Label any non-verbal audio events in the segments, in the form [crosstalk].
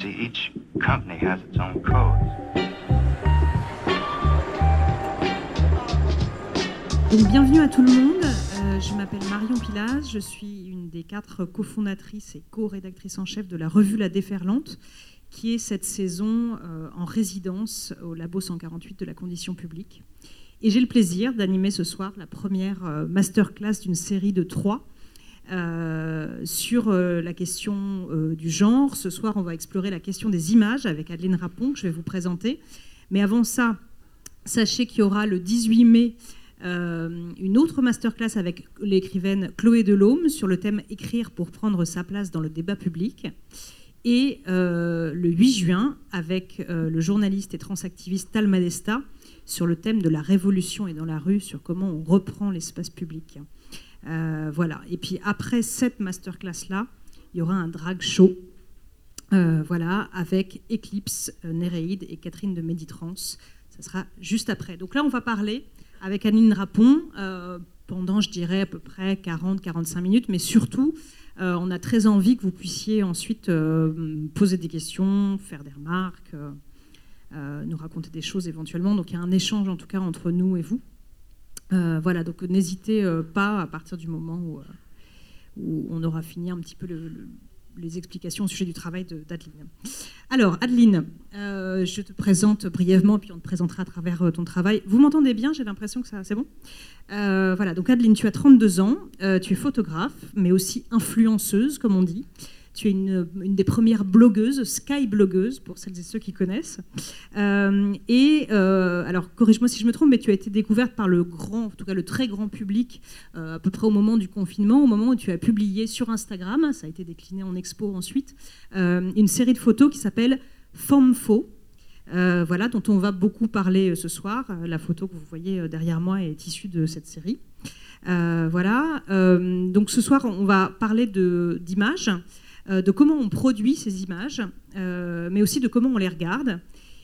See, each company has its own codes. Bienvenue à tout le monde. Euh, je m'appelle Marion Pilas. Je suis une des quatre cofondatrices et co-rédactrices en chef de la revue La Déferlante, qui est cette saison euh, en résidence au Labo 148 de la condition publique. Et j'ai le plaisir d'animer ce soir la première euh, masterclass d'une série de trois euh, sur euh, la question euh, du genre. Ce soir, on va explorer la question des images avec Adeline Rapon, que je vais vous présenter. Mais avant ça, sachez qu'il y aura le 18 mai une autre masterclass avec l'écrivaine Chloé Delhomme sur le thème Écrire pour prendre sa place dans le débat public. Et le 8 juin, avec le journaliste et transactiviste Tal Madesta, sur le thème de la révolution et dans la rue, sur comment on reprend l'espace public. Euh, voilà. Et puis après cette masterclass-là, il y aura un drag show. euh, voilà, avec Eclipse, euh, Néréide et Catherine de Méditrance. Ça sera juste après. Donc là, on va parler avec Aline Rapon pendant, je dirais, à peu près 40-45 minutes, mais surtout, on a très envie que vous puissiez ensuite poser des questions, faire des remarques, nous raconter des choses éventuellement. Donc il y a un échange en tout cas entre nous et vous. Euh, voilà, donc n'hésitez euh, pas à partir du moment où, euh, où on aura fini un petit peu le- le- les explications au sujet du travail de- d'Adeline. Alors, Adeline, je te présente brièvement, puis on te présentera à travers ton travail. Vous m'entendez bien? J'ai l'impression que ça, c'est bon? Voilà, donc Adeline, tu as 32 ans, tu es photographe, mais aussi influenceuse, comme on dit. Tu es une, des premières blogueuses, sky blogueuse, pour celles et ceux qui connaissent. Euh, et euh, alors, corrige-moi si je me trompe, mais tu as été découverte par le grand, en tout cas le très grand public, euh, à peu près au moment du confinement, au moment où tu as publié sur Instagram, ça a été décliné en expo ensuite, une série de photos qui s'appelle Forme Faux. voilà, dont on va beaucoup parler ce soir. La photo que vous voyez derrière moi est issue de cette série. Voilà. Donc ce soir, on va parler d'images, de comment on produit ces images, euh, mais aussi de comment on les regarde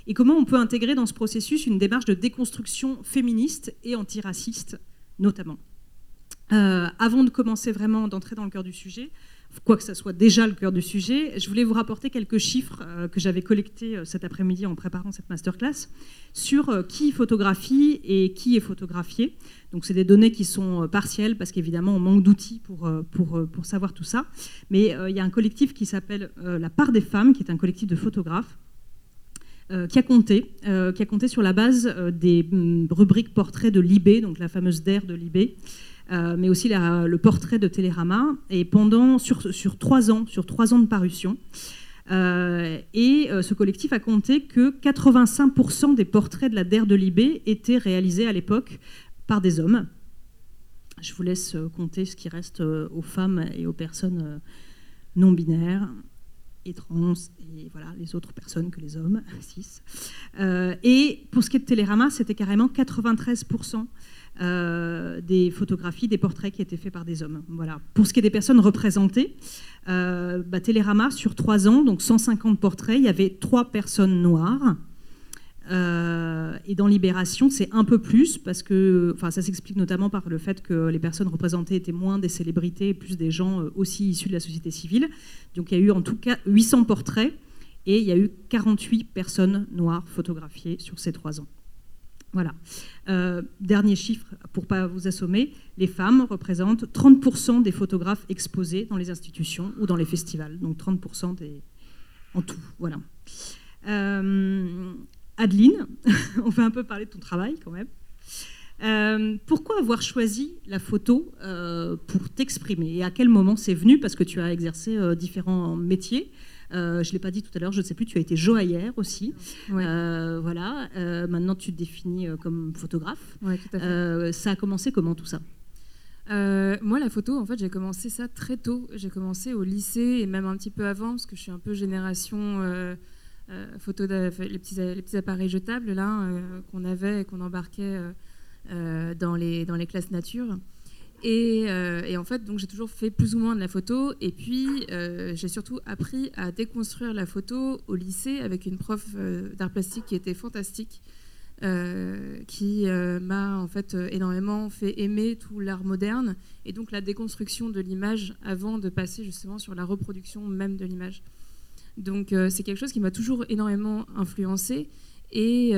et comment on peut intégrer dans ce processus une démarche de déconstruction féministe et antiraciste, notamment. Euh, avant de commencer vraiment d'entrer dans le cœur du sujet, quoi que ça soit déjà le cœur du sujet, je voulais vous rapporter quelques chiffres euh, que j'avais collectés euh, cet après-midi en préparant cette masterclass sur euh, qui photographie et qui est photographié. Donc c'est des données qui sont partielles parce qu'évidemment on manque d'outils pour, pour, pour savoir tout ça. Mais il y a un collectif qui s'appelle La part des femmes, qui est un collectif de photographes qui a compté, qui a compté sur la base des hum, rubriques portraits de Libé, donc la fameuse DER de Libé, euh, mais aussi le portrait de Télérama, et pendant sur, sur trois ans, sur trois ans de parution. Euh, et euh, ce collectif a compté que 85% des portraits de la DER de Libé étaient réalisés à l'époque par des hommes. Je vous laisse compter ce qui reste aux femmes et aux personnes non binaires et trans et voilà les autres personnes que les hommes, [laughs] cis. Euh, et pour ce qui est de Télérama, c'était carrément 93% euh, des photographies, des portraits qui étaient faits par des hommes. Voilà. Pour ce qui est des personnes représentées, euh, bah, Télérama, sur trois ans, donc 150 portraits, il y avait trois personnes noires. Euh, et dans Libération, c'est un peu plus parce que, ça s'explique notamment par le fait que les personnes représentées étaient moins des célébrités, et plus des gens euh, aussi issus de la société civile. Donc il y a eu en tout cas 800 portraits et il y a eu 48 personnes noires photographiées sur ces trois ans. Voilà. Euh, dernier chiffre pour pas vous assommer, les femmes représentent 30% des photographes exposés dans les institutions ou dans les festivals, donc 30% des... en tout. Voilà. Euh, Adeline, [laughs] on va un peu parler de ton travail quand même. Euh, pourquoi avoir choisi la photo pour t'exprimer? Et à quel moment c'est venu? Parce que tu as exercé différents métiers. Euh, je ne l'ai pas dit tout à l'heure, je ne sais plus, tu as été joaillère aussi. Ouais. Euh, voilà. Euh, maintenant, tu te définis comme photographe. Ouais, tout à fait. Ça a commencé comment tout ça? Moi, la photo, en fait, j'ai commencé ça très tôt. J'ai commencé au lycée et même un petit peu avant, parce que je suis un peu génération photo, les petits, les petits appareils jetables là qu'on avait et qu'on embarquait dans les dans les classes nature. Et, euh, et en fait, j'ai toujours fait plus ou moins de la photo. Et puis, euh, j'ai surtout appris à déconstruire la photo au lycée avec une prof euh, d'art plastique qui était fantastique, qui m'a en fait énormément fait aimer tout l'art moderne et donc la déconstruction de l'image avant de passer justement sur la reproduction même de l'image. Donc c'est quelque chose qui m'a toujours énormément influencé. Et,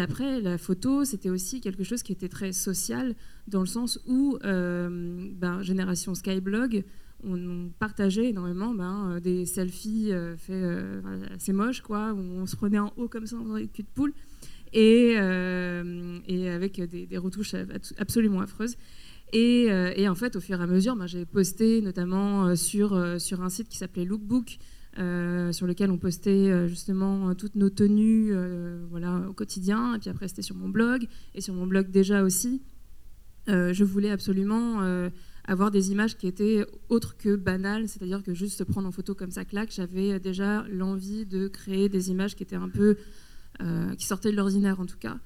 après, la photo, c'était aussi quelque chose qui était très social, dans le sens où ben, Génération Skyblog, on, partageait énormément ben, des selfies faits assez moches, quoi, où on se prenait en haut comme ça, dans les cul de poule et, euh, et avec des, retouches absolument affreuses. Euh, et, en fait, au fur et à mesure, ben, j'ai posté notamment euh, sur, sur un site qui s'appelait Lookbook, sur lequel on postait justement toutes nos tenues voilà, au quotidien. Et puis après, c'était sur mon blog. Et sur mon blog déjà aussi, je voulais absolument avoir des images qui étaient autres que banales, c'est-à-dire que juste se prendre en photo comme ça claque, j'avais déjà l'envie de créer des images qui étaient un peu euh, qui sortaient de l'ordinaire en tout cas.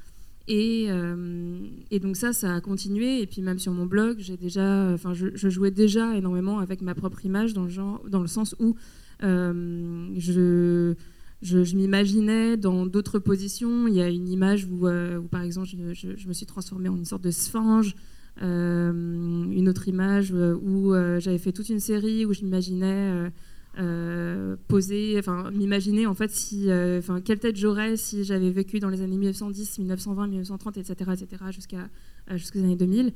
Et, euh, et, donc ça, ça a continué. Et puis même sur mon blog, j'ai déjà, enfin, je, jouais déjà énormément avec ma propre image dans le, genre, dans le sens où euh, je, m'imaginais dans d'autres positions. Il y a une image où, où par exemple, je, me suis transformée en une sorte de sphinge. une autre image où j'avais fait toute une série où je m'imaginais euh, poser, enfin m'imaginer en fait si, euh, enfin quelle tête j'aurais si j'avais vécu dans les années 1910, 1920, 1930, etc., etc., jusqu'à euh, jusqu'aux années 2000.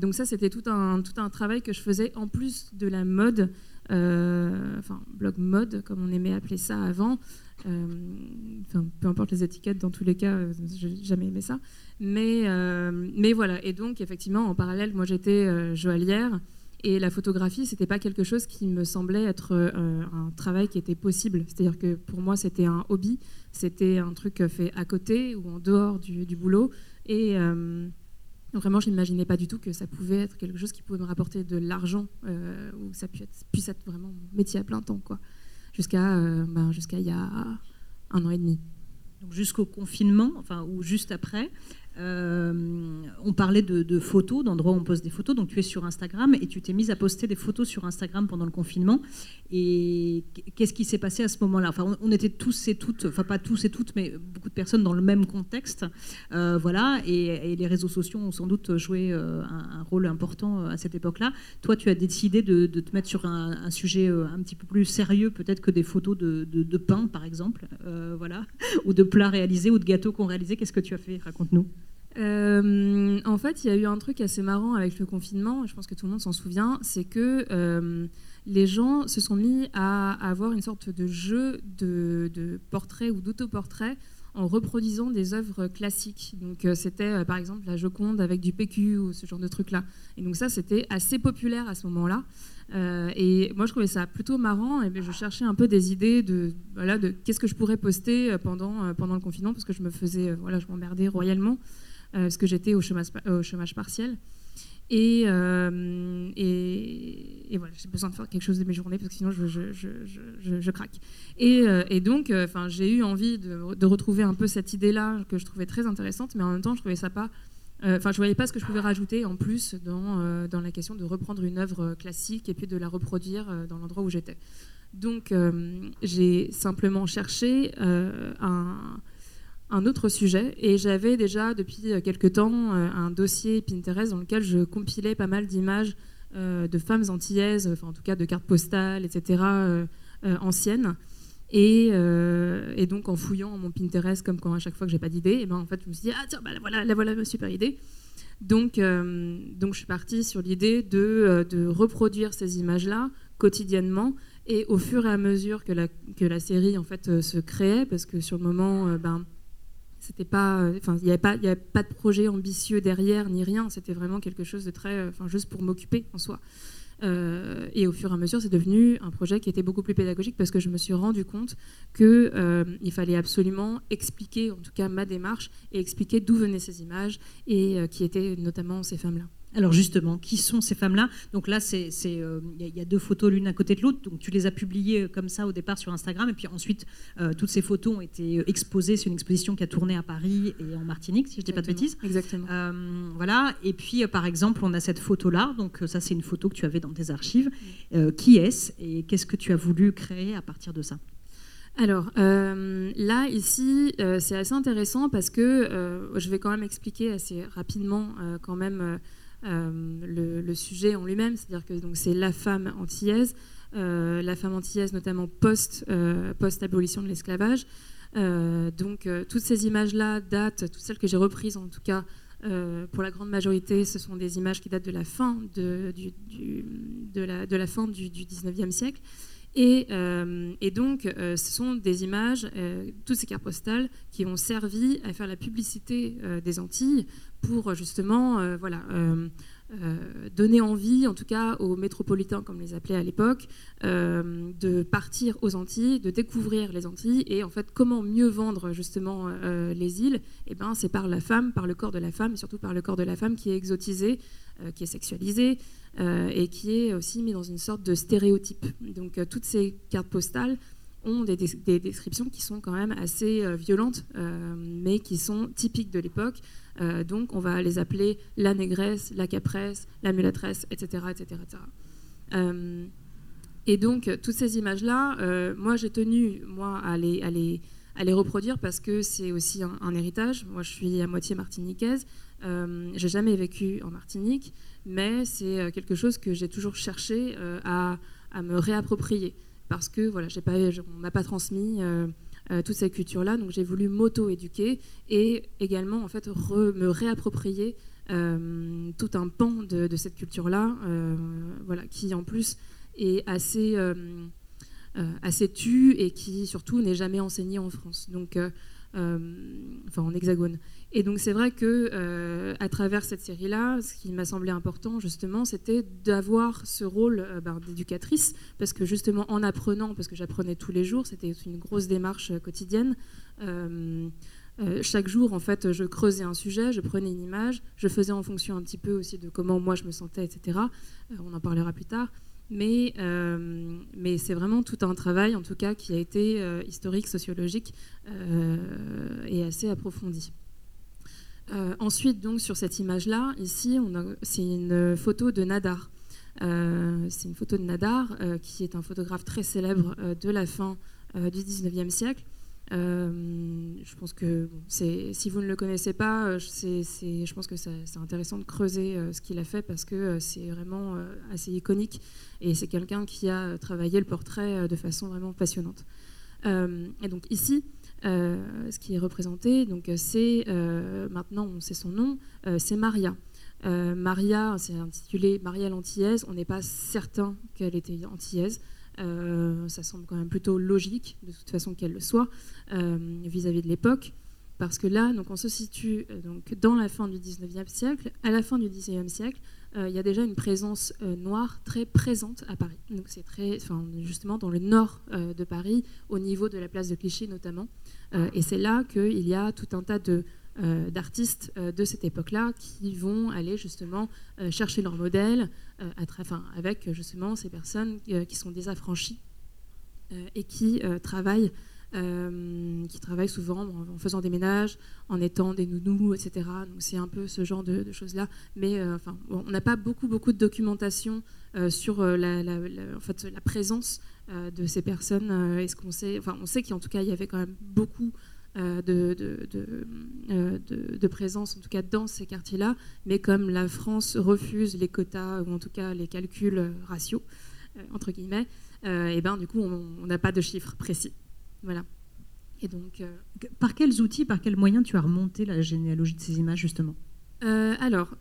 donc ça, c'était tout un tout un travail que je faisais en plus de la mode, enfin blog mode comme on aimait appeler ça avant. Enfin, peu importe les étiquettes, dans tous les cas, j'ai jamais aimé ça. Mais mais voilà. Et donc effectivement, en parallèle, moi j'étais joaillière. Et la photographie, c'était pas quelque chose qui me semblait être euh, un travail qui était possible. C'est-à-dire que pour moi, c'était un hobby, c'était un truc fait à côté ou en dehors du, boulot. Et euh, vraiment, je n'imaginais pas du tout que ça pouvait être quelque chose qui pouvait me rapporter de l'argent euh, ou ça puisse être, vraiment mon métier à plein temps, quoi. Jusqu'à ben, jusqu'à il y a un an et demi. Jusqu'au confinement, enfin, ou juste après. Euh, on parlait de, photos, d'endroits où on poste des photos. Donc tu es sur Instagram et tu t'es mise à poster des photos sur Instagram pendant le confinement. Et qu'est-ce qui s'est passé à ce moment-là? Enfin, on, était tous et toutes, enfin pas tous et toutes, mais beaucoup de personnes dans le même contexte. Euh, voilà. Et, les réseaux sociaux ont sans doute joué euh, un, rôle important à cette époque-là. Toi, tu as décidé de, te mettre sur un, sujet un petit peu plus sérieux, peut-être que des photos de, de pain, par exemple, voilà, [laughs] ou de plats réalisés ou de gâteaux qu'on réalisait. Qu'est-ce que tu as fait? Raconte-nous. Euh, en fait, il y a eu un truc assez marrant avec le confinement, je pense que tout le monde s'en souvient, c'est que euh, les gens se sont mis à avoir une sorte de jeu de, de portrait ou d'autoportrait en reproduisant des œuvres classiques. Donc euh, c'était par exemple la Joconde avec du PQ ou ce genre de truc-là. Et donc ça, c'était assez populaire à ce moment-là. et moi, je trouvais ça plutôt marrant. Et je cherchais un peu des idées de, voilà, qu'est-ce que je pourrais poster pendant, pendant le confinement, parce que je me faisais, voilà, je m'emmerdais royalement. Euh, parce que j'étais au chômage, partiel. Et, euh, et, voilà, j'ai besoin de faire quelque chose de mes journées parce que sinon je, je, craque. Et, euh, donc, j'ai eu envie de, retrouver un peu cette idée-là que je trouvais très intéressante, mais en même temps, je trouvais voyais pas ce que je pouvais rajouter en plus dans la question de reprendre une œuvre classique et puis de la reproduire dans l'endroit où j'étais. Donc, j'ai simplement cherché un un autre sujet et j'avais déjà depuis euh, quelque temps euh, un dossier Pinterest dans lequel je compilais pas mal d'images euh, de femmes antillaises, enfin en tout cas de cartes postales, etc. anciennes. Et, donc en fouillant mon Pinterest, comme quand à chaque fois que j'ai pas d'idée, et ben en fait je me suis dit ah tiens bah, voilà la voilà ma super idée. Donc donc je suis partie sur l'idée de, de, reproduire ces images là quotidiennement et au fur et à mesure que la que la série en fait se créait parce que sur le moment ben c'était pas, euh, enfin, il n'y avait pas, il pas de projet ambitieux derrière ni rien. C'était vraiment quelque chose de très, euh, enfin, juste pour m'occuper en soi. Euh, et au fur et à mesure, c'est devenu un projet qui était beaucoup plus pédagogique parce que je me suis rendu compte qu'il il fallait absolument expliquer, en tout cas ma démarche, et expliquer d'où venaient ces images et qui étaient notamment ces femmes-là. Alors justement, qui sont ces femmes-là? Donc là, il euh, y, a deux photos l'une à côté de l'autre. Donc tu les as publiées euh, comme ça au départ sur Instagram, et puis ensuite euh, toutes ces photos ont été exposées. C'est une exposition qui a tourné à Paris et en Martinique, si je ne dis pas de bêtises. Exactement. voilà. Et puis par exemple, on a cette photo-là. Donc ça, c'est une photo que tu avais dans tes archives. qui est-ce et qu'est-ce que tu as voulu créer à partir de ça? Alors là, ici, c'est assez intéressant parce que je vais quand même expliquer assez rapidement quand même euh, le, sujet en lui-même, c'est-à-dire que c'est la femme antillaise. la femme antillaise, notamment post, post-abolition de l'esclavage. donc toutes ces images-là datent, toutes celles que j'ai reprises en tout cas, pour la grande majorité, ce sont des images qui datent de la fin, de, du, de la, fin du, du 19e siècle. Euh, et, donc, euh, ce sont des images, euh, toutes ces cartes postales, qui ont servi à faire la publicité des Antilles pour justement voilà, donner envie, en tout cas aux métropolitains, comme les appelait à l'époque, de partir aux Antilles, de découvrir les Antilles. Et en fait, comment mieux vendre justement les îles? Eh ben, C'est par la femme, par le corps de la femme, et surtout par le corps de la femme qui est exotisé, qui est sexualisé. Euh, et qui est aussi mis dans une sorte de stéréotype. Donc euh, toutes ces cartes postales ont des, descriptions qui sont quand même assez euh, violentes, mais qui sont typiques de l'époque. Donc on va les appeler la négresse, la capresse, la mulâtresse, etc. etc., et donc toutes ces images-là, moi j'ai tenu moi, à, les, à, les, à les reproduire parce que c'est aussi un, héritage. Moi je suis à moitié martiniquaise, j'ai jamais vécu en Martinique mais c'est euh, quelque chose que j'ai toujours cherché euh, à, me réapproprier parce que voilà, pas, on m'a pas transmis euh, toute cette culture-là, donc j'ai voulu m'auto-éduquer et également en fait me réapproprier tout un pan de, cette culture-là, voilà, qui en plus est assez assez tue et qui surtout n'est jamais enseignée en France, donc enfin en hexagone. Et donc c'est vrai que euh, à travers cette série-là, ce qui m'a semblé important justement, c'était d'avoir ce rôle euh, ben, d'éducatrice, parce que justement en apprenant, parce que j'apprenais tous les jours, c'était une grosse démarche euh, quotidienne. chaque jour, en fait, je creusais un sujet, je prenais une image, je faisais en fonction un petit peu aussi de comment moi je me sentais, etc. on en parlera plus tard. Mais, mais c'est vraiment tout un travail, en tout cas, qui a été historique, sociologique et assez approfondi. Euh, ensuite, donc, sur cette image-là, ici, c'est une photo de Nadar. Euh, c'est une photo de Nadar, euh, qui est un photographe très célèbre de la fin du 19e siècle. Je pense que si vous ne le connaissez pas, je pense que c'est intéressant de creuser ce qu'il a fait parce que c'est vraiment assez iconique et c'est quelqu'un qui a travaillé le portrait de façon vraiment passionnante. et donc ici, euh, ce qui est représenté, donc c'est euh, maintenant on sait son nom, euh, c'est Maria. Maria, c'est intitulé Maria l'antillaise. On n'est pas certain qu'elle était antillaise. Ça semble quand même plutôt logique, de toute façon qu'elle le soit, vis-à-vis de l'époque. Parce que là, donc, on se situe donc, dans la fin du 19e siècle. À la fin du 19e siècle, il y a déjà une présence noire très présente à Paris. Donc c'est très, justement dans le nord de Paris, au niveau de la place de Clichy notamment. Euh, et c'est là qu'il y a tout un tas de, euh, d'artistes euh, de cette époque-là qui vont aller justement chercher leur modèle avec justement ces personnes qui sont désaffranchies et qui travaillent qui travaillent souvent en faisant des ménages, en étant des nounous, etc. Donc c'est un peu ce genre de, choses-là. Mais enfin, on n'a pas beaucoup, beaucoup de documentation sur la, présence euh, de ces personnes euh, Est-ce qu'on sait, enfin, on sait qu'en tout cas, il y avait quand même beaucoup euh, de, de, présence, en tout cas dans ces quartiers-là, mais comme la France refuse les quotas, ou en tout cas les calculs ratios, entre guillemets, et ben, du coup, on n'a pas de chiffres précis. Voilà. Et donc, Par quels outils, par quels moyens tu as remonté la généalogie de ces images, justement? Alors,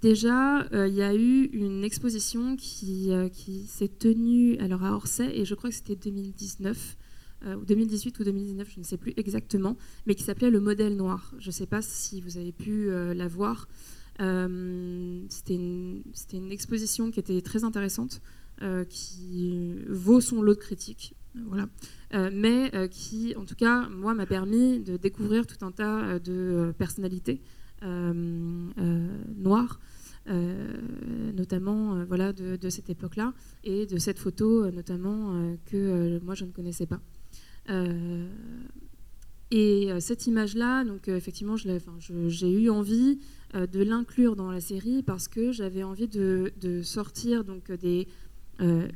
Déjà, euh, il y a eu une exposition qui, euh, qui s'est tenue alors à Orsay, et je crois que c'était 2019, euh, ou 2018 ou 2019, je ne sais plus exactement, mais qui s'appelait Le modèle noir. Je ne sais pas si vous avez pu la voir. c'était une, exposition qui était très intéressante, qui vaut son lot de critiques. Voilà. mais qui, en tout cas, moi, m'a permis de découvrir tout un tas de personnalités euh, euh, noire, euh, notamment voilà, de, cette époque-là, et de cette photo notamment que moi je ne connaissais pas. Et cette image-là, donc effectivement, j'ai eu envie de l'inclure dans la série parce que j'avais envie de, sortir donc des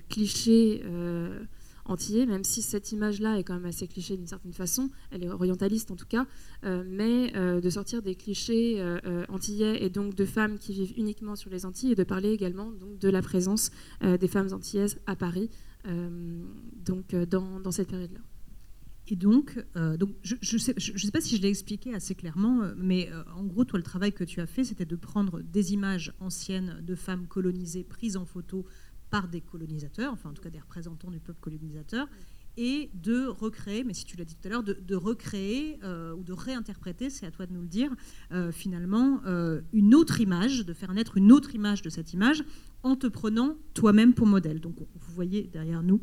clichés antillais, même si cette image-là est quand même assez cliché d'une certaine façon, elle est orientaliste en tout cas, mais de sortir des clichés antillais et donc de femmes qui vivent uniquement sur les Antilles et de parler également donc, de la présence des femmes antillaises à Paris donc, dans cette période-là. Et donc, euh, donc je ne sais, je, sais, pas si je l'ai expliqué assez clairement, euh, mais euh, en gros, toi, le travail que tu as fait, c'était de prendre des images anciennes de femmes colonisées prises en photo par des colonisateurs, enfin en tout cas des représentants du peuple colonisateur, et de recréer, mais si tu l'as dit tout à l'heure, de, recréer ou de réinterpréter, c'est à toi de nous le dire, finalement, une autre image, de faire naître une autre image de cette image en te prenant toi-même pour modèle. Donc vous voyez derrière nous,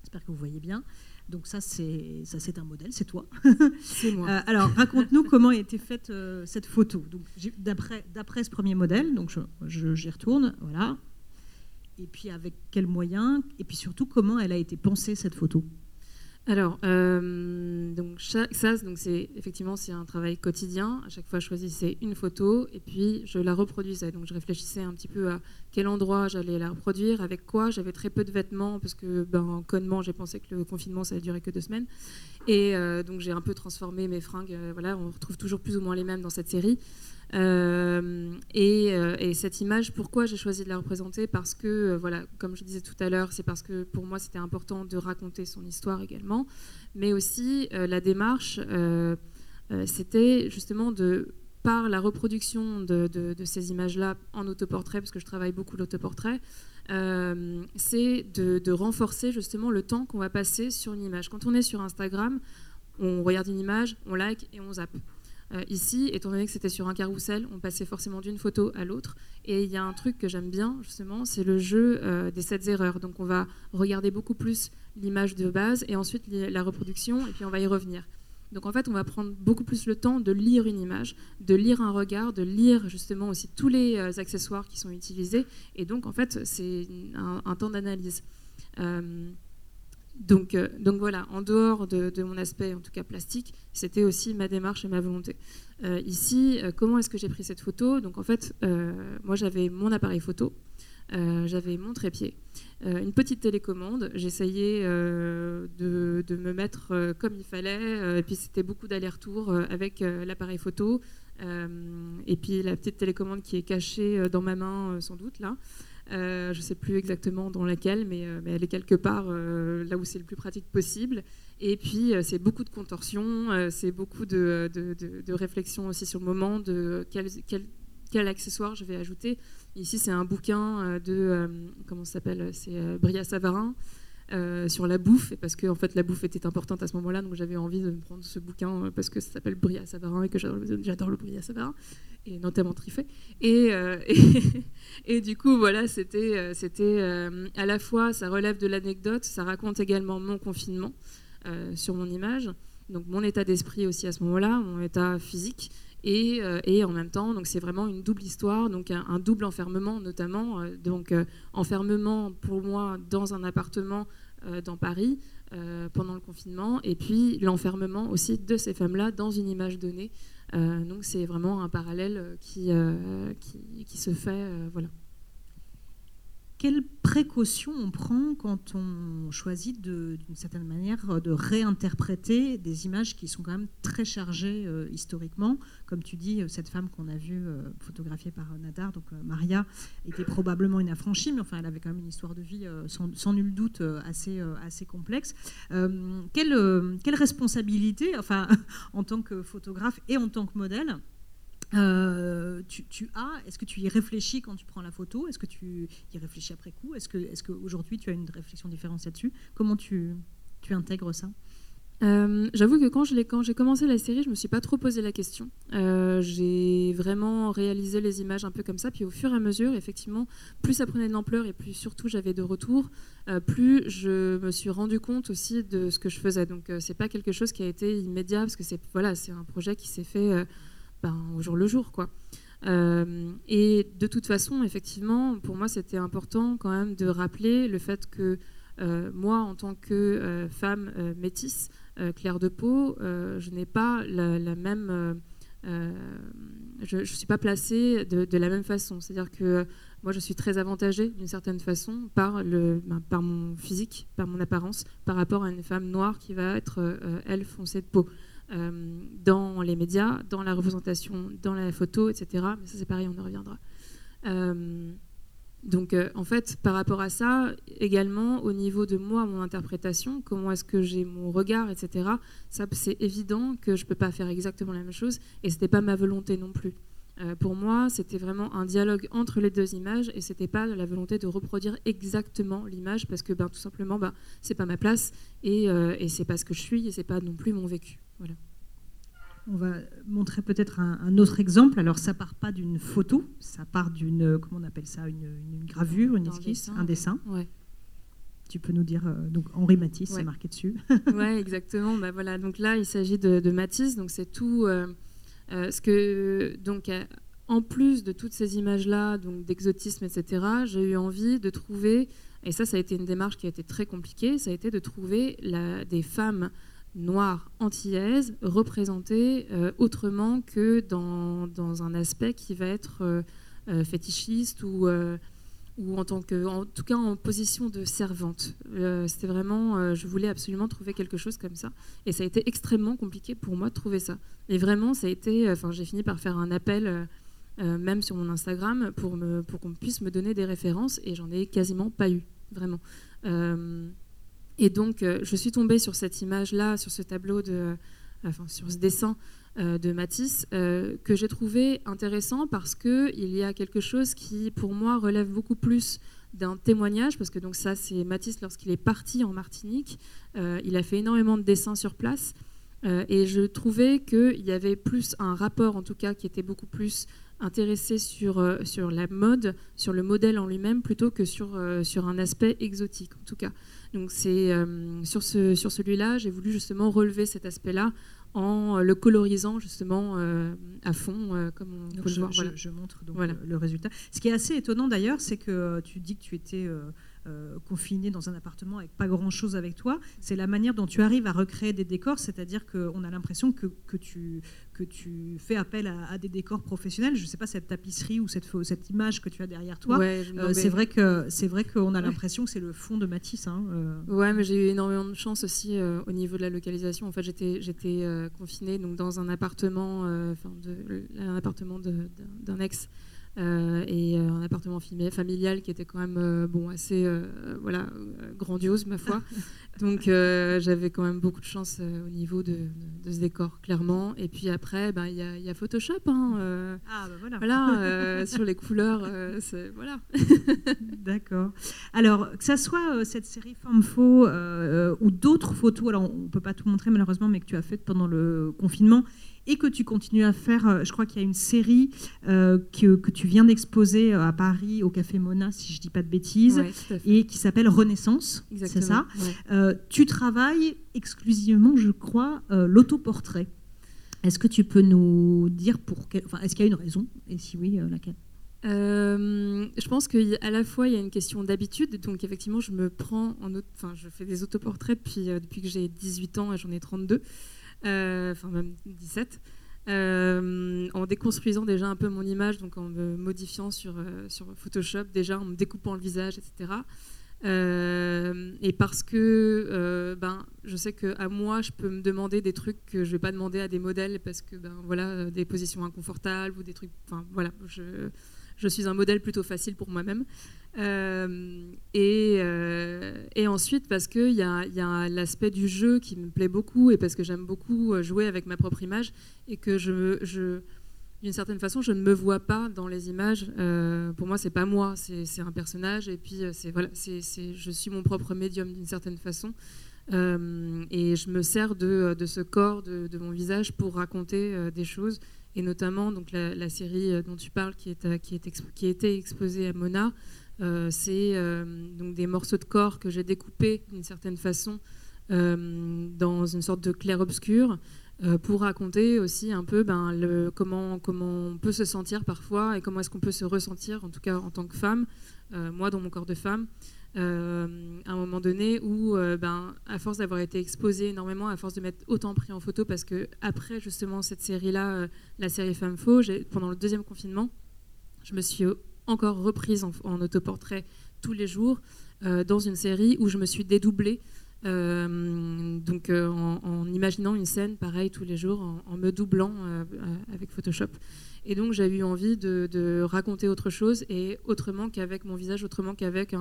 j'espère que vous voyez bien, donc ça, c'est ça, c'est un modèle, c'est toi. [laughs] C'est moi. Euh, alors, raconte-nous [laughs] comment a été faite euh, cette photo. Donc, d'après, d'après ce premier modèle, donc je, j'y retourne, voilà. Et puis avec quels moyens? Et puis surtout, comment elle a été pensée cette photo? Alors, euh, donc ça, donc c'est effectivement c'est un travail quotidien. À chaque fois, je choisissais une photo et puis je la reproduisais. Donc, je réfléchissais un petit peu à quel endroit j'allais la reproduire, avec quoi. J'avais très peu de vêtements parce que, ben, connement, j'ai pensé que le confinement ça allait durer que deux semaines. Et euh, donc, j'ai un peu transformé mes fringues. Euh, voilà, on retrouve toujours plus ou moins les mêmes dans cette série. Euh, euh, et, cette image, pourquoi j'ai choisi de la représenter? Parce que, euh, voilà, comme je disais tout à l'heure, c'est parce que pour moi c'était important de raconter son histoire également, mais aussi la démarche, c'était justement de par la reproduction de, ces images-là en autoportrait, parce que je travaille beaucoup l'autoportrait, c'est de, de, renforcer justement le temps qu'on va passer sur une image. Quand on est sur Instagram, on regarde une image, on like et on zappe. Euh, ici, étant donné que c'était sur un carrousel, on passait forcément d'une photo à l'autre. Et il y a un truc que j'aime bien, justement, c'est le jeu euh, des sept erreurs. Donc on va regarder beaucoup plus l'image de base et ensuite la reproduction, et puis on va y revenir. Donc en fait, on va prendre beaucoup plus le temps de lire une image, de lire un regard, de lire justement aussi tous les euh, accessoires qui sont utilisés. Et donc en fait, c'est un, temps d'analyse. Donc, euh, donc voilà, en dehors de, mon aspect, en tout cas plastique, c'était aussi ma démarche et ma volonté. Euh, ici, euh, comment est-ce que j'ai pris cette photo? Donc en fait, moi j'avais mon appareil photo, j'avais mon trépied, une petite télécommande. J'essayais de, de, me mettre comme il fallait, et puis c'était beaucoup d'aller-retour avec l'appareil photo, et puis la petite télécommande qui est cachée dans ma main, sans doute là. Euh, je ne sais plus exactement dans laquelle, mais, euh, elle est quelque part euh, là où c'est le plus pratique possible. Et puis, c'est beaucoup de contorsion, c'est beaucoup de, de, réflexion aussi sur le moment, de quel, quel, quel accessoire je vais ajouter. Ici, c'est un bouquin de, comment ça s'appelle? C'est Bria Savarin. Sur la bouffe, et parce que en fait, la bouffe était importante à ce moment-là, donc j'avais envie de prendre ce bouquin parce que ça s'appelle Bria Savarin et que j'adore le Bria Savarin et notamment Trifet. Et, euh, [laughs] et, du coup, voilà, c'était, euh, euh, à la fois, ça relève de l'anecdote, ça raconte également mon confinement sur mon image, donc mon état d'esprit aussi à ce moment-là, mon état physique. Et, et, en même temps, donc c'est vraiment une double histoire, donc un, double enfermement notamment, donc enfermement pour moi dans un appartement dans Paris pendant le confinement, et puis l'enfermement aussi de ces femmes-là dans une image donnée euh, donc c'est vraiment un parallèle qui, euh, qui, qui se fait. Euh, voilà quelles précautions on prend quand on choisit d'une certaine manière de réinterpréter des images qui sont quand même très chargées euh, historiquement? Comme tu dis, euh, cette femme qu'on a vue euh, photographiée par Nadar, donc Maria, était probablement une affranchie, mais enfin elle avait quand même une histoire de vie sans, sans, nul doute assez, assez complexe. quelle, quelle responsabilité, enfin, [laughs] en tant que photographe et en tant que modèle, euh, tu, as, est-ce que tu y réfléchis quand tu prends la photo? Est-ce que tu y réfléchis après coup? Est-ce que, est-ce qu'aujourd'hui tu as une réflexion différente là-dessus? Comment tu, tu intègres ça? Euh, J'avoue que quand, j'ai commencé la série, je me suis pas trop posé la question. Euh, j'ai vraiment réalisé les images un peu comme ça, puis au fur et à mesure, effectivement, plus ça prenait de l'ampleur et plus surtout j'avais de retours, plus je me suis rendu compte aussi de ce que je faisais. Donc c'est pas quelque chose qui a été immédiat parce que c'est voilà, c'est un projet qui s'est fait ben, au jour le jour. Quoi. Euh, et de toute façon, effectivement, pour moi, c'était important quand même de rappeler le fait que euh, moi, en tant que euh, femme métisse, claire de peau, je n'ai pas la, même... je ne suis pas placée de, la même façon. C'est-à-dire que moi je suis très avantagée d'une certaine façon par, le, ben, par mon physique, par mon apparence, par rapport à une femme noire qui va être, elle, foncée de peau. Euh, dans les médias, dans la représentation, dans la photo, etc. Mais ça c'est pareil, on y reviendra. Euh, donc en fait, par rapport à ça, également au niveau de moi, mon interprétation, comment est-ce que j'ai mon regard, etc. Ça c'est évident que je peux pas faire exactement la même chose et c'était pas ma volonté non plus. Euh, pour moi, c'était vraiment un dialogue entre les deux images et c'était pas la volonté de reproduire exactement l'image parce que ben, tout simplement, ben, c'est pas ma place et, euh, et c'est pas ce que je suis et c'est pas non plus mon vécu. Voilà. On va montrer peut-être un, autre exemple. Alors, ça part pas d'une photo, ça part d'une, comment on appelle ça, une, gravure, une esquisse, un dessin. Ouais. Tu peux nous dire, euh, donc Henri Matisse, c'est marqué dessus. oui, exactement. Bah, voilà. Donc là, il s'agit de, de, Matisse, donc c'est tout. Euh, ce que, donc, euh, en plus de toutes ces images-là, donc d'exotisme, etc., j'ai eu envie de trouver, et ça, ça a été une démarche qui a été très compliquée, ça a été de trouver la, des femmes noires antillaises représentées euh, autrement que dans, dans, un aspect qui va être fétichiste ou ou en tant que, en tout cas en position de servante. Euh, c'était vraiment, euh, je voulais absolument trouver quelque chose comme ça, et ça a été extrêmement compliqué pour moi de trouver ça. Et vraiment, ça a été, enfin, j'ai fini par faire un appel, euh, même sur mon Instagram, pour pour qu'on puisse me donner des références, et j'en ai quasiment pas eu, vraiment. et donc, je suis tombée sur cette image-là, sur ce tableau de, enfin, sur ce dessin euh, de Matisse euh, que j'ai trouvé intéressant parce qu'il y a quelque chose qui, pour moi, relève beaucoup plus d'un témoignage, parce que donc ça, c'est Matisse lorsqu'il est parti en Martinique. Euh, il a fait énormément de dessins sur place. et je trouvais qu'il y avait plus un rapport, en tout cas, qui était beaucoup plus intéressé sur, sur la mode, sur le modèle en lui-même, plutôt que sur, sur un aspect exotique, en tout cas. Donc c'est sur, ce, sur celui-là, j'ai voulu justement relever cet aspect-là en le colorisant justement euh, à fond, euh, comme on peut je, le voir. Je, montre donc le, résultat. Ce qui est assez étonnant d'ailleurs, c'est que tu dis que tu étais euh, euh, confiné dans un appartement avec pas grand-chose avec toi, c'est la manière dont tu arrives à recréer des décors, c'est-à-dire qu'on a l'impression que, que, tu, que tu fais appel à, des décors professionnels. Je ne sais pas, cette tapisserie ou cette, cette image que tu as derrière toi, euh, c'est vrai qu'on a l'impression que c'est le fond de Matisse. Hein, euh. Ouais, mais j'ai eu énormément de chance aussi au niveau de la localisation. En fait, j'étais confinée donc dans un appartement, un appartement d'un ex. Euh, et euh, un appartement familial qui était quand même euh, bon assez voilà grandiose ma foi. [laughs] Donc j'avais quand même beaucoup de chance au niveau de, ce décor clairement. Et puis après ben, il y, a Photoshop hein, ah, bah voilà, voilà [laughs] sur les couleurs voilà. [laughs] D'accord. Alors que ça soit cette série Femme Faux ou d'autres photos, alors on peut pas tout montrer malheureusement, mais que tu as faites pendant le confinement et que tu continues à faire. Euh, je crois qu'il y a une série euh, que, que, tu viens d'exposer euh, à Paris au Café Mona, si je ne dis pas de bêtises, et qui s'appelle Renaissance. C'est ça. tu travailles exclusivement, je crois, l'autoportrait. Est-ce que tu peux nous dire pour quel... enfin, est-ce qu'il y a une raison? Et si oui, laquelle? Je pense qu'à la fois il y a une question d'habitude, donc effectivement je me prends en enfin je fais des autoportraits depuis, depuis que j'ai 18 ans et j'en ai 32. Euh, enfin même 17. Euh, en déconstruisant déjà un peu mon image, donc en me modifiant sur, euh, sur Photoshop, déjà en me découpant le visage, etc. et parce que ben, je sais qu'à moi, je peux me demander des trucs que je ne vais pas demander à des modèles parce que ben, voilà, des positions inconfortables ou des trucs. Enfin voilà, je, je suis un modèle plutôt facile pour moi-même. Euh, et, euh, et, ensuite, parce qu'il y a, y a l'aspect du jeu qui me plaît beaucoup et parce que j'aime beaucoup euh, jouer avec ma propre image et que d'une certaine façon, je ne me vois pas dans les images. pour moi, c'est pas moi, c'est un personnage. Et puis, je suis mon propre médium d'une certaine façon. et je me sers de, ce corps, de, mon visage pour raconter des choses et notamment donc la, série euh, dont tu parles qui, est, qui, est qui a été exposée à Mona. Euh, c'est euh, donc des morceaux de corps que j'ai découpés d'une certaine façon dans une sorte de clair-obscur pour raconter aussi un peu ben, le, comment, comment on peut se sentir parfois et comment est-ce qu'on peut se ressentir, en tout cas en tant que femme, moi dans mon corps de femme, euh, à un moment donné où, euh, ben, à force d'avoir été exposée énormément, à force de m'être autant pris en photo, parce que après justement cette série-là, euh, la série Femme Faux, pendant le deuxième confinement, je me suis encore reprise en, autoportrait tous les jours dans une série où je me suis dédoublée. donc en, imaginant une scène pareille tous les jours, en, me doublant avec Photoshop. Et donc j'avais eu envie de, raconter autre chose et autrement qu'avec mon visage, autrement qu'avec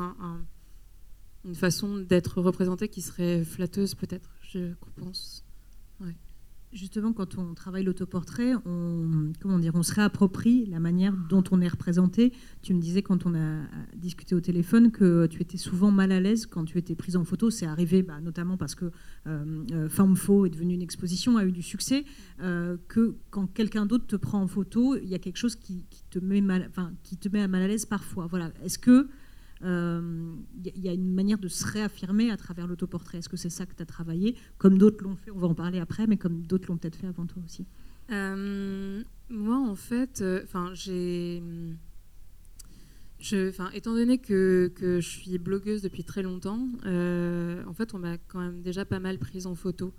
une façon d'être représentée qui serait flatteuse peut-être, je pense. Justement, quand on travaille l'autoportrait, on, comment dire, on se réapproprie la manière dont on est représenté. Tu me disais quand on a discuté au téléphone que tu étais souvent mal à l'aise quand tu étais prise en photo. C'est arrivé bah, notamment parce que euh, euh Femme Faux est devenue une exposition, a eu du succès, euh, que quand quelqu'un d'autre te prend en photo, il y a quelque chose qui, te, met qui te met à mal à l'aise parfois. Voilà. Est-ce que il euh, y a une manière de se réaffirmer à travers l'autoportrait. Est-ce que c'est ça que tu as travaillé? Comme d'autres l'ont fait, on va en parler après, mais comme d'autres l'ont peut-être fait avant toi aussi. Euh, moi, en fait, euh, enfin, j'ai. Je, étant donné que, je suis blogueuse depuis très longtemps, en fait, on m'a quand même déjà pas mal prise en photo.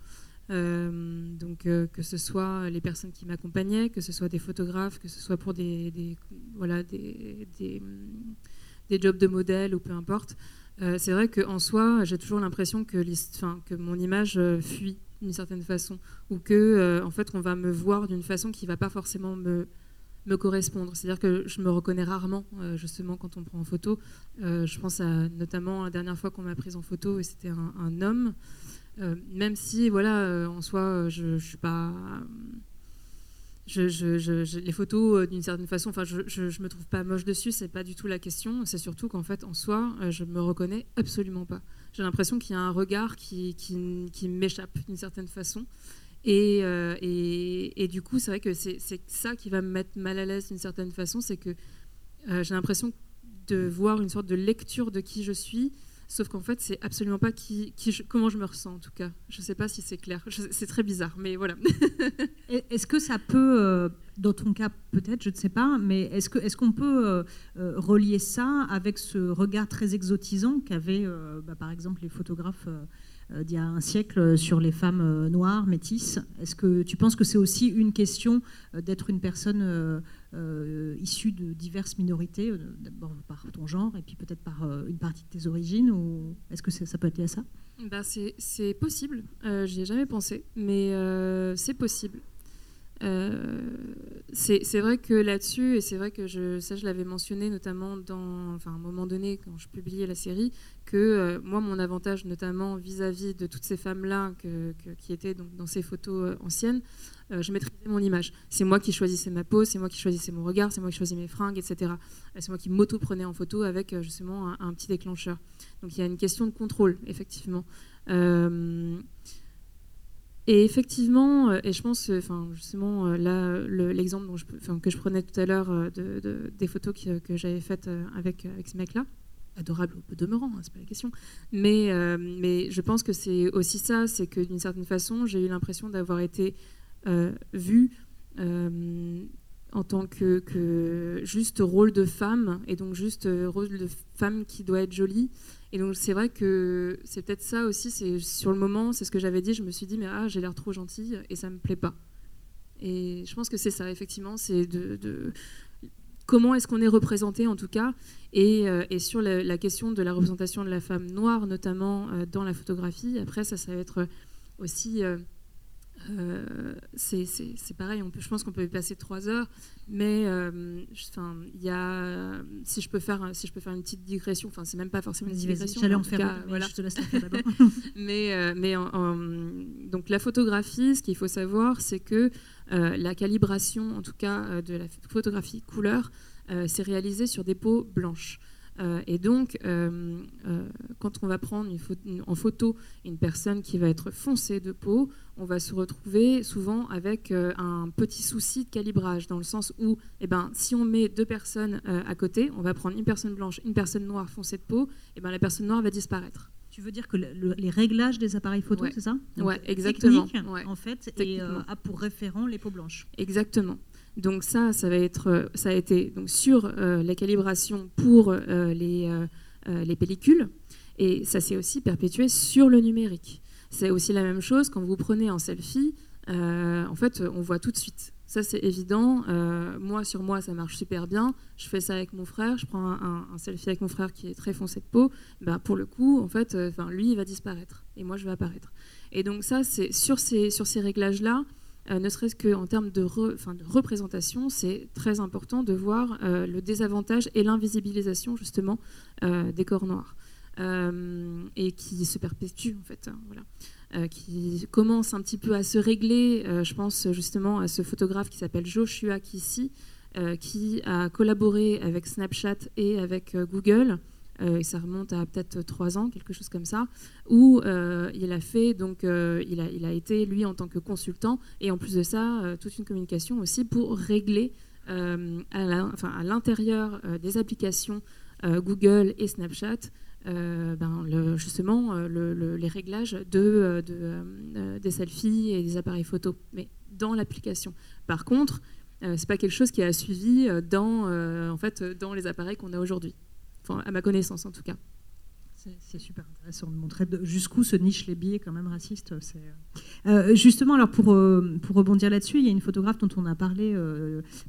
donc, que ce soit les personnes qui m'accompagnaient, que ce soit des photographes, que ce soit pour des, voilà, des des jobs de modèle ou peu importe. Euh, c'est vrai qu'en soi, j'ai toujours l'impression que, mon image euh, fuit d'une certaine façon, ou que euh, en fait, on va me voir d'une façon qui ne va pas forcément me, correspondre. C'est-à-dire que je me reconnais rarement, justement, quand on prend en photo. je pense à notamment la dernière fois qu'on m'a prise en photo et c'était un, homme. même si, voilà, en soi, je ne suis pas les photos, euh, d'une certaine façon, enfin, je, me trouve pas moche dessus, c'est pas du tout la question. C'est surtout qu'en fait, en soi, euh, je me reconnais absolument pas. J'ai l'impression qu'il y a un regard qui, qui, m'échappe d'une certaine façon. Euh, et, et, du coup, c'est vrai que c'est ça qui va me mettre mal à l'aise d'une certaine façon, c'est que j'ai l'impression de voir une sorte de lecture de qui je suis Sauf qu'en fait, c'est absolument pas qui, comment je me ressens en tout cas. Je sais pas si c'est clair. C'est très bizarre, mais voilà. [laughs] est-ce que ça peut, euh, dans ton cas peut-être, je ne sais pas, mais est-ce qu'on est peut euh, euh, relier ça avec ce regard très exotisant qu'avaient bah, par exemple les photographes d'il y a un siècle sur les femmes noires, métisses? Est-ce que tu penses que c'est aussi une question d'être une personne euh, issus de diverses minorités, euh, d'abord par ton genre et puis peut-être par euh, une partie de tes origines Est-ce que ça peut être lié à ça? Bah C'est possible, j'y ai jamais pensé, mais c'est possible. C'est vrai que là-dessus, et c'est vrai que ça je l'avais mentionné notamment dans, enfin, à un moment donné quand je publiais la série, que moi mon avantage notamment vis-à-vis de toutes ces femmes-là qui étaient donc, dans ces photos anciennes, euh, je maîtrisais mon image. C'est moi qui choisissais ma pose, c'est moi qui choisissais mon regard, c'est moi qui choisissais mes fringues, etc. C'est moi qui m'auto-prenais en photo avec euh, justement un, petit déclencheur. Donc il y a une question de contrôle, effectivement. Euh, et effectivement, et je pense, enfin justement, là, l'exemple que je prenais tout à l'heure de, des photos que, j'avais faites avec, avec ce mec-là, adorable au peu demeurant, hein, c'est pas la question. Mais, mais je pense que c'est aussi ça, c'est que d'une certaine façon, j'ai eu l'impression d'avoir été euh, vu euh, en tant que, juste rôle de femme, et donc juste euh, rôle de femme qui doit être jolie. Et donc c'est vrai que c'est peut-être ça aussi, c'est sur le moment, c'est ce que j'avais dit, je me suis dit, mais ah, j'ai l'air trop gentille, et ça me plaît pas. Et je pense que c'est ça, effectivement, c'est de, comment est-ce qu'on est représenté en tout cas, et, sur la, question de la représentation de la femme noire, notamment dans la photographie. Après, ça, ça va être aussi euh, c'est pareil, on peut, je pense qu'on peut y passer trois heures, mais euh, y a, si je peux faire, si je peux faire une petite digression, enfin c'est même pas forcément une digression. J'allais en, faire, cas, voilà. je te laisse faire d'abord. [laughs] mais, euh, mais donc la photographie, ce qu'il faut savoir, c'est que la calibration, en tout cas de la photographie couleur, c'est réalisé sur des peaux blanches. Euh, et donc, euh, euh, quand on va prendre en photo une personne qui va être foncée de peau, on va se retrouver souvent avec un petit souci de calibrage, dans le sens où, eh ben, si on met deux personnes à côté, on va prendre une personne blanche, une personne noire foncée de peau, et eh ben, la personne noire va disparaître. Tu veux dire que les réglages des appareils photo, c'est ça? Oui, exactement. en fait, et a pour référent les peaux blanches. Exactement. Donc ça, ça ça a été sur euh, la calibration pour euh, les, euh, les pellicules, et ça s'est aussi perpétué sur le numérique. C'est aussi la même chose quand vous prenez en selfie. en fait, on voit tout de suite Ça, c'est évident. moi, sur moi, ça marche super bien. Je fais ça avec mon frère. Je prends un, selfie avec mon frère qui est très foncé de peau. Ben, pour le coup, en fait, lui, il va disparaître et moi, je vais apparaître. Et donc ça, c'est sur ces, sur ces réglages-là, euh, ne serait-ce qu'en termes de, représentation, c'est très important de voir euh, le désavantage et l'invisibilisation justement euh, des corps noirs. et qui se perpétue en fait, hein, voilà. qui commence un petit peu à se régler. je pense justement à ce photographe qui s'appelle Joshua Kissy, qui a collaboré avec Snapchat et avec Google et ça remonte à peut-être trois ans, quelque chose comme ça, où euh, il a fait, donc euh, il, a, été, lui, en tant que consultant, et en plus de ça, toute une communication aussi pour régler à l'intérieur des applications Google et Snapchat ben, justement le, les réglages de, de des selfies et des appareils photo, mais dans l'application. Par contre, c'est pas quelque chose qui a suivi dans, en fait, dans les appareils qu'on a aujourd'hui à ma connaissance en tout cas. C'est super intéressant de montrer jusqu'où se nichent les billets quand même racistes. Euh, euh, justement, alors pour, euh, pour rebondir là-dessus, il y a une photographe dont on a parlé,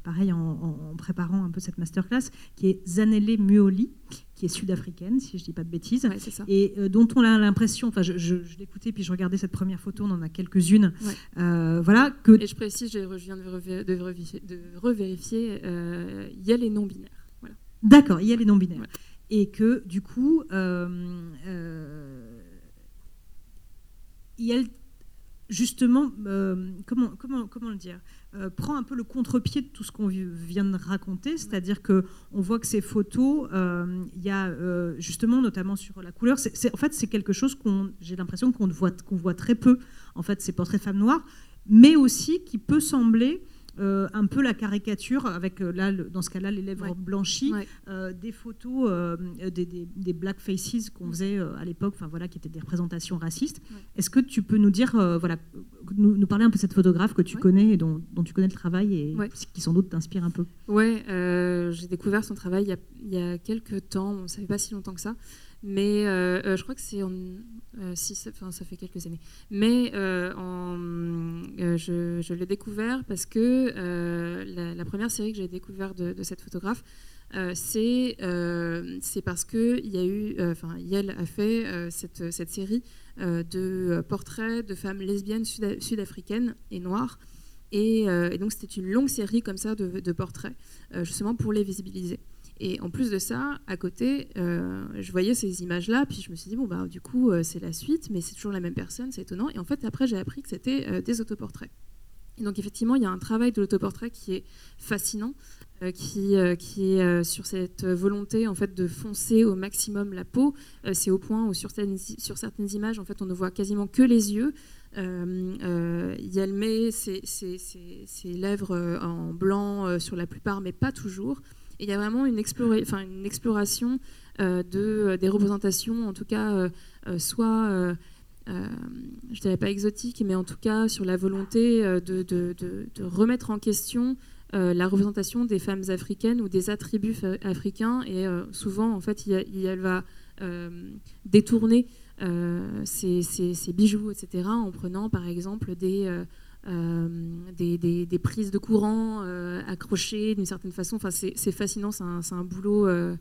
pareil, en, préparant un peu cette masterclass, qui est Zanelle Muoli, qui est sud-africaine, si je ne dis pas de bêtises, et dont on a l'impression, enfin, je, je, l'écoutais puis je regardais cette première photo, on en a quelques-unes, voilà que. Et je précise, je viens de, revérifier, de revérifier il y a les non-binaires. D'accord, il y a les non-binaires. Et que du coup, euh, euh, il justement, euh, comment, comment, comment le dire prend un peu le contre-pied de tout ce qu'on vient de raconter, c'est-à-dire que on voit que ces photos, il y a justement notamment sur la couleur, en fait c'est quelque chose qu'on, j'ai l'impression qu'on voit, qu'on voit très peu, en fait ces portraits femmes noires, mais aussi qui peut sembler euh, un peu la caricature, avec euh, là, dans ce cas-là, les lèvres blanchies, euh, des photos, des, des, black faces qu'on faisait à l'époque, enfin voilà, qui étaient des représentations racistes. Est-ce que tu peux nous dire, voilà, nous, parler un peu de cette photographe que tu connais et dont, tu connais le travail et qui sans doute t'inspire un peu? Ouais, j'ai découvert son travail il y, a, il y a quelques temps, ça fait pas si longtemps que ça. Mais euh, euh, je crois que c'est en. Euh, si, ça fait quelques années. Mais en, je, je l'ai découvert parce que la, première série que j'ai découverte de, cette photographe, c'est parce qu'il y a eu. Enfin, Yel a fait cette, cette, série de portraits de femmes lesbiennes sud-africaines et noires. Et, donc, c'était une longue série comme ça de portraits, justement pour les visibiliser. Et en plus de ça, à côté, euh, je voyais ces images-là, puis je me suis dit, bon, bah, du coup, euh, c'est la suite, mais c'est toujours la même personne, c'est étonnant. Et en fait, après, j'ai appris que c'était euh, des autoportraits. Donc, effectivement, il y a un travail de l'autoportrait qui est fascinant, qui, qui est sur cette volonté en fait, de foncer au maximum la peau. c'est au point où, sur certaines, sur certaines images, en fait, on ne voit quasiment que les yeux. elle met ses, ses, ses, lèvres en blanc sur la plupart, mais pas toujours il y a vraiment une, exploration euh, de, euh, des représentations, en tout cas, euh, soit, je dirais pas exotique, mais en tout cas sur la volonté de, remettre en question la représentation des femmes africaines ou des attributs africains. Et souvent, en fait, il, elle va détourner ces, bijoux, etc., en prenant par exemple des, euh, des, prises de courant euh, accrochées d'une certaine façon. Enfin, c'est fascinant, c'est un, boulot, euh,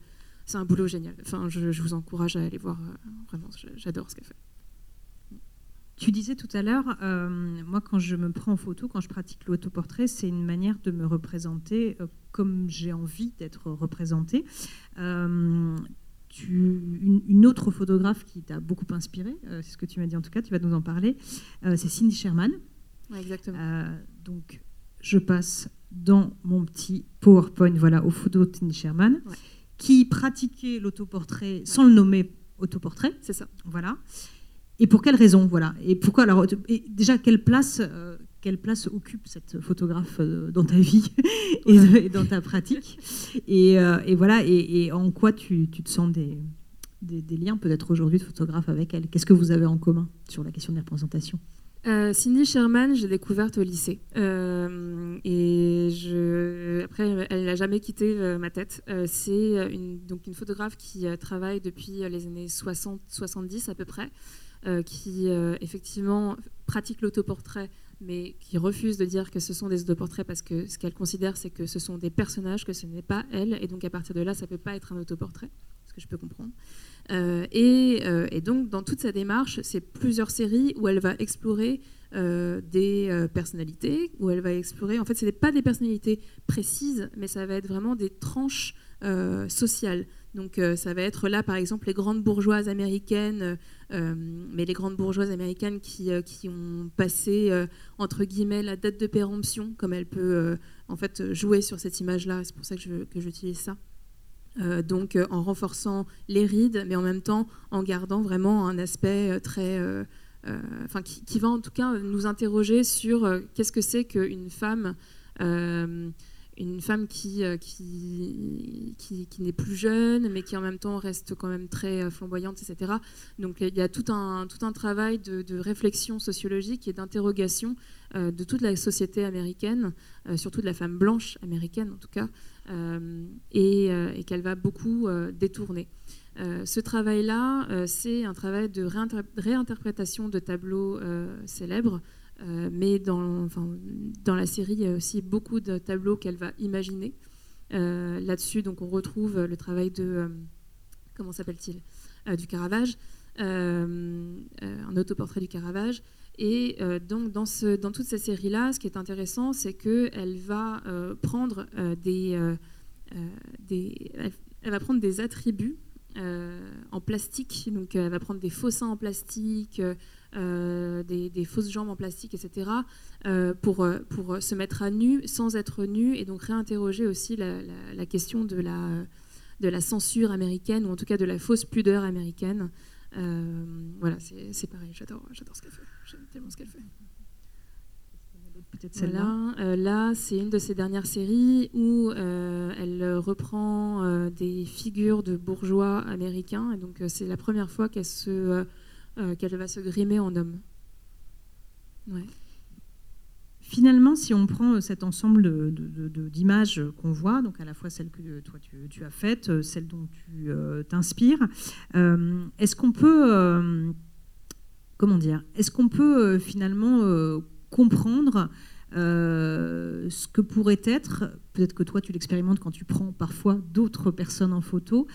c'est un boulot génial. Enfin, je, vous encourage à aller voir. vraiment, j'adore ce qu'elle fait. Tu disais tout à l'heure, moi quand je me prends en photo, quand je pratique l'autoportrait, c'est une manière de me représenter comme j'ai envie d'être représentée. Tu, une, autre photographe qui t'a beaucoup inspiré, c'est ce que tu m'as dit en tout cas, tu vas nous en parler, c'est Cindy Sherman exactement. Euh, donc, je passe dans mon petit PowerPoint, voilà, aux photos de Tini Sherman, qui pratiquait l'autoportrait sans le nommer autoportrait. C'est ça. Voilà. Et pour quelle raison, voilà Et pourquoi alors Déjà, quelle place, euh, quelle place occupe cette photographe euh, dans ta vie [laughs] et, dans ta pratique? Et, voilà. Et, en quoi tu, te sens des, des liens peut-être aujourd'hui de photographe avec elle? Qu'est-ce que vous avez en commun sur la question des représentations euh, Cindy Sherman, j'ai découverte au lycée. Euh, et après, elle n'a jamais quitté euh, ma tête. c'est une, donc une photographe qui travaille depuis les années 60-70 à peu près, qui effectivement pratique l'autoportrait mais qui refuse de dire que ce sont des autoportraits parce que ce qu'elle considère, c'est que ce sont des personnages, que ce n'est pas elle, et donc à partir de là, ça ne peut pas être un autoportrait, que je peux comprendre. Euh, euh, et, donc, dans toute sa démarche, c'est plusieurs séries où elle va explorer euh, des personnalités, où elle va explorer. En fait, ce n'est pas des personnalités précises, mais ça va être vraiment des tranches sociales. Donc, ça va être là, par exemple, les grandes bourgeoises américaines, mais les grandes bourgeoises américaines qui, qui ont passé, entre guillemets, la date de péremption, comme elle peut en fait jouer sur cette image-là. C'est pour ça que j'utilise ça. Euh, donc euh, en renforçant les rides, mais en même temps en gardant vraiment un aspect euh, très, enfin qui, va en tout cas nous interroger sur qu'est-ce que c'est qu'une femme une femme qui, qui, qui, n'est plus jeune, mais qui en même temps reste quand même très flamboyante, etc. Donc il y a tout un, tout un travail de, de réflexion sociologique et d'interrogation de toute la société américaine, surtout de la femme blanche américaine en tout cas, euh, euh, et, qu'elle va beaucoup euh, détourner. ce travail-là, c'est un travail de réinterprétation de tableaux célèbres, mais dans, la série, il y a aussi beaucoup de tableaux qu'elle va imaginer. Là-dessus, on retrouve le travail de comment s'appelle-t-il? Du Caravage, un autoportrait du Caravage. Et donc dans, ce, dans toutes ces séries-là, ce qui est intéressant, c'est qu'elle va prendre des, des elle, va prendre des attributs en plastique. Donc elle va prendre des faux seins en plastique, des, fausses jambes en plastique, etc. pour, se mettre à nu sans être nu et donc réinterroger aussi la, question de la censure américaine ou en tout cas de la fausse pudeur américaine. Voilà, c'est pareil, j'adore ce qu'elle fait. J'aime tellement ce qu'elle fait. Peut-être celle-là. Euh, là, c'est une de ses dernières séries où euh, elle reprend euh, des figures de bourgeois américains. Et donc, c'est la première fois qu'elle se, qu'elle va se grimer en homme. Ouais. Finalement, si on prend cet ensemble d'images qu'on voit, donc à la fois celles que toi tu, as faites, celles dont tu t'inspires, est-ce qu'on peut comment dire Est-ce qu'on peut euh, finalement euh, comprendre euh, ce que pourrait être, peut-être que toi tu l'expérimentes quand tu prends parfois d'autres personnes en photo,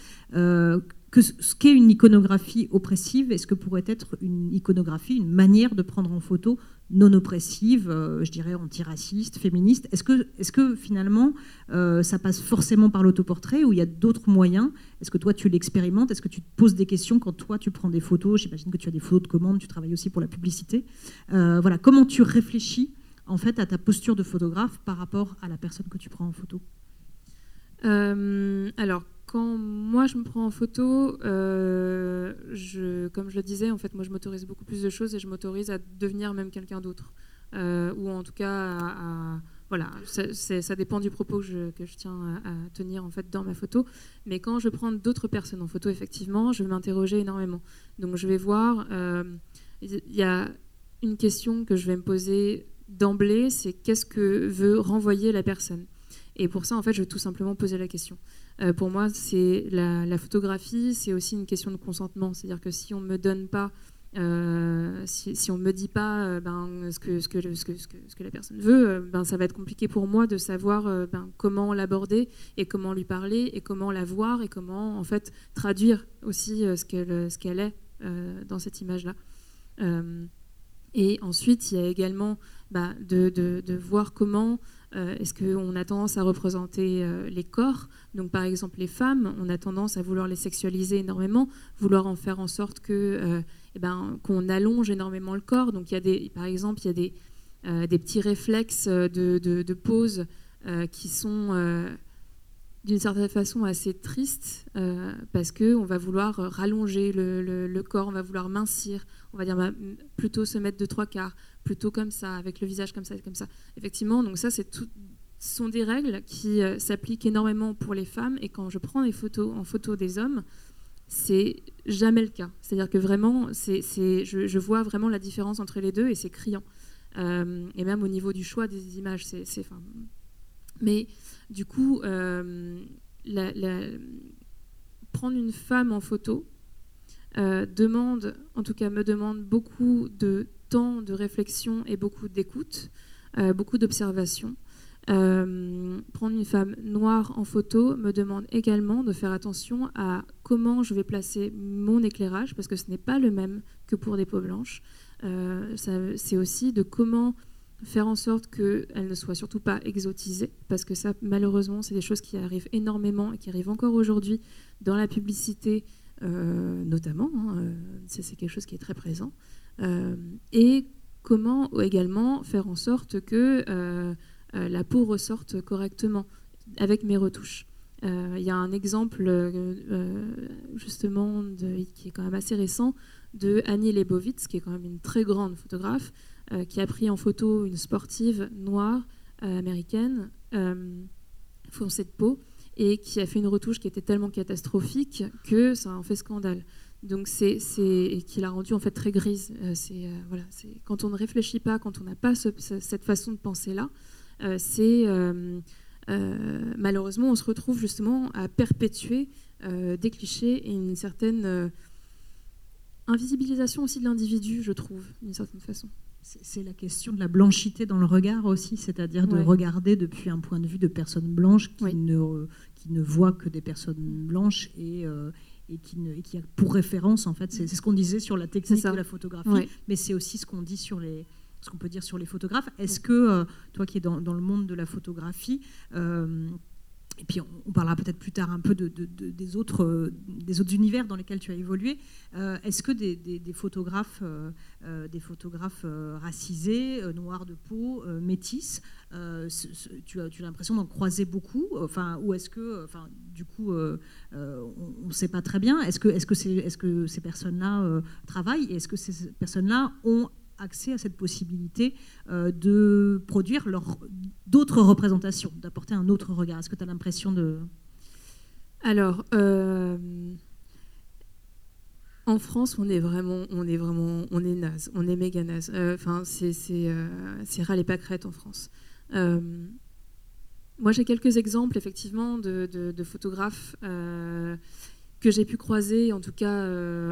que ce qu'est une iconographie oppressive, est-ce que pourrait être une iconographie, une manière de prendre en photo non oppressive, euh, je dirais antiraciste, féministe? Est-ce que, est que finalement euh, ça passe forcément par l'autoportrait ou il y a d'autres moyens? Est-ce que toi tu l'expérimentes? Est-ce que tu te poses des questions quand toi tu prends des photos? J'imagine que tu as des photos de commande, tu travailles aussi pour la publicité. Euh, voilà, comment tu réfléchis en fait à ta posture de photographe par rapport à la personne que tu prends en photo? Alors quand moi je me prends en photo, euh, comme je le disais, en fait, moi je m'autorise beaucoup plus de choses et je m'autorise à devenir même quelqu'un d'autre. Euh, ou en tout cas, à, voilà, ça dépend du propos que je, que je tiens à, tenir en fait dans ma photo. Mais quand je prends d'autres personnes en photo, effectivement, je vais m'interroger énormément. Donc je vais voir, euh, il y a une question que je vais me poser d'emblée, c'est qu'est-ce que veut renvoyer la personne? Et pour ça, en fait, je vais tout simplement poser la question. Euh, pour moi, c'est la, photographie, c'est aussi une question de consentement. C'est-à-dire que si on me donne pas, euh, si, on me dit pas euh, ben, ce, que, la personne veut, ben, ça va être compliqué pour moi de savoir ben, comment l'aborder et comment lui parler et comment la voir et comment en fait traduire aussi ce qu'elle est dans cette image-là. et ensuite, il y a également de, de, de, voir comment euh, est-ce qu'on a tendance à représenter euh, les corps? Donc, par exemple, les femmes, on a tendance à vouloir les sexualiser énormément, vouloir en faire en sorte que, euh, eh ben, qu'on allonge énormément le corps. Donc, il y a des, par exemple, il y a des, des petits réflexes de, de, pose qui sont d'une certaine façon assez tristes parce qu'on va vouloir rallonger le, le, corps, on va vouloir mincir, on va dire bah, plutôt se mettre de trois quarts, plutôt comme ça, avec le visage comme ça, comme ça. Effectivement, donc ça, c'est tout, sont des règles qui euh, s'appliquent énormément pour les femmes. Et quand je prends des photos en photo des hommes, c'est jamais le cas. C'est-à-dire que vraiment, c'est, je, vois vraiment la différence entre les deux et c'est criant. Euh, et même au niveau du choix des images, c'est, enfin, mais du coup, euh, prendre une femme en photo demande, en tout cas me demande beaucoup de temps de réflexion et beaucoup d'écoute, beaucoup d'observation. prendre une femme noire en photo me demande également de faire attention à comment je vais placer mon éclairage, parce que ce n'est pas le même que pour des peaux blanches. c'est aussi de comment faire en sorte qu'elle ne soit surtout pas exotisée, parce que ça, malheureusement, c'est des choses qui arrivent énormément et qui arrivent encore aujourd'hui dans la publicité, euh, notamment. Hein, euh, c'est quelque chose qui est très présent. Euh, et comment également faire en sorte que la peau ressorte correctement avec mes retouches. Il y a un exemple justement qui est quand même assez récent de Annie Leibovitz, qui est quand même une très grande photographe, euh, qui a pris en photo une sportive noire euh, américaine, euh, foncée de peau, et qui a fait une retouche qui était tellement catastrophique que ça en fait scandale. Donc c'est et qui l'a rendue en fait très grise. c'est voilà, c'est quand on ne réfléchit pas, quand on n'a pas cette façon de penser là, c'est malheureusement on se retrouve justement à perpétuer des clichés et une certaine invisibilisation aussi de l'individu, je trouve, d'une certaine façon. C'est la question de la blanchité dans le regard aussi, c'est-à-dire de regarder depuis un point de vue de personnes blanches qui, ne, qui ne voient que des personnes blanches et, euh, et, qui, ne, qui a pour référence, en fait, c'est ce qu'on disait sur la technique de la photographie, mais c'est aussi ce qu'on dit sur les, ce qu'on peut dire sur les photographes. Est-ce que, euh, toi qui es dans, dans, le monde de la photographie, euh, et puis on, parlera peut-être plus tard un peu de, des, autres, euh, des autres univers dans lesquels tu as évolué. Euh, est-ce que des, photographes, euh, des photographes racisés, noirs de peau, métis, tu as, l'impression d'en croiser beaucoup enfin, Ou est-ce que, enfin, du coup, on ne sait pas très bien Est-ce que, que, est -ce que ces personnes-là travaillent Et est-ce que ces personnes-là ont accès à cette possibilité euh, de produire d'autres représentations, d'apporter un autre regard. Est-ce que tu as l'impression de... Alors, euh, en France, on est vraiment, on est vraiment, on est naze, on est méga naze. Euh, enfin, c'est c'est râle et pâquerette en France. moi, j'ai quelques exemples, effectivement, de, de photographes que j'ai pu croiser, en tout cas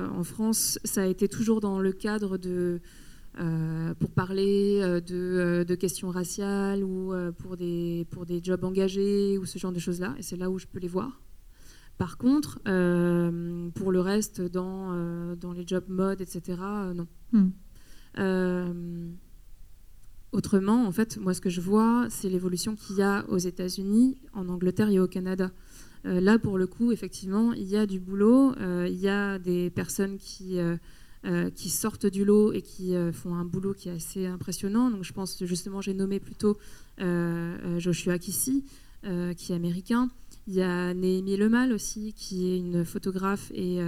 en France. Ça a été toujours dans le cadre de euh, pour parler euh, euh, de, questions raciales ou pour, des, pour des jobs engagés ou ce genre de choses-là. Et c'est là où je peux les voir. Par contre, pour le reste, dans, dans les jobs mode, etc., non. Hmm. autrement, en fait, moi, ce que je vois, c'est l'évolution qu'il y a aux États-Unis, en Angleterre et au Canada. là, pour le coup, effectivement, il y a du boulot, il y a des personnes qui euh, qui sortent du lot et qui euh, font un boulot qui est assez impressionnant. Donc je pense justement, j'ai nommé plutôt euh, Joshua Kissy, qui est américain. Il y a Néhémie Lemal aussi, qui est une photographe et,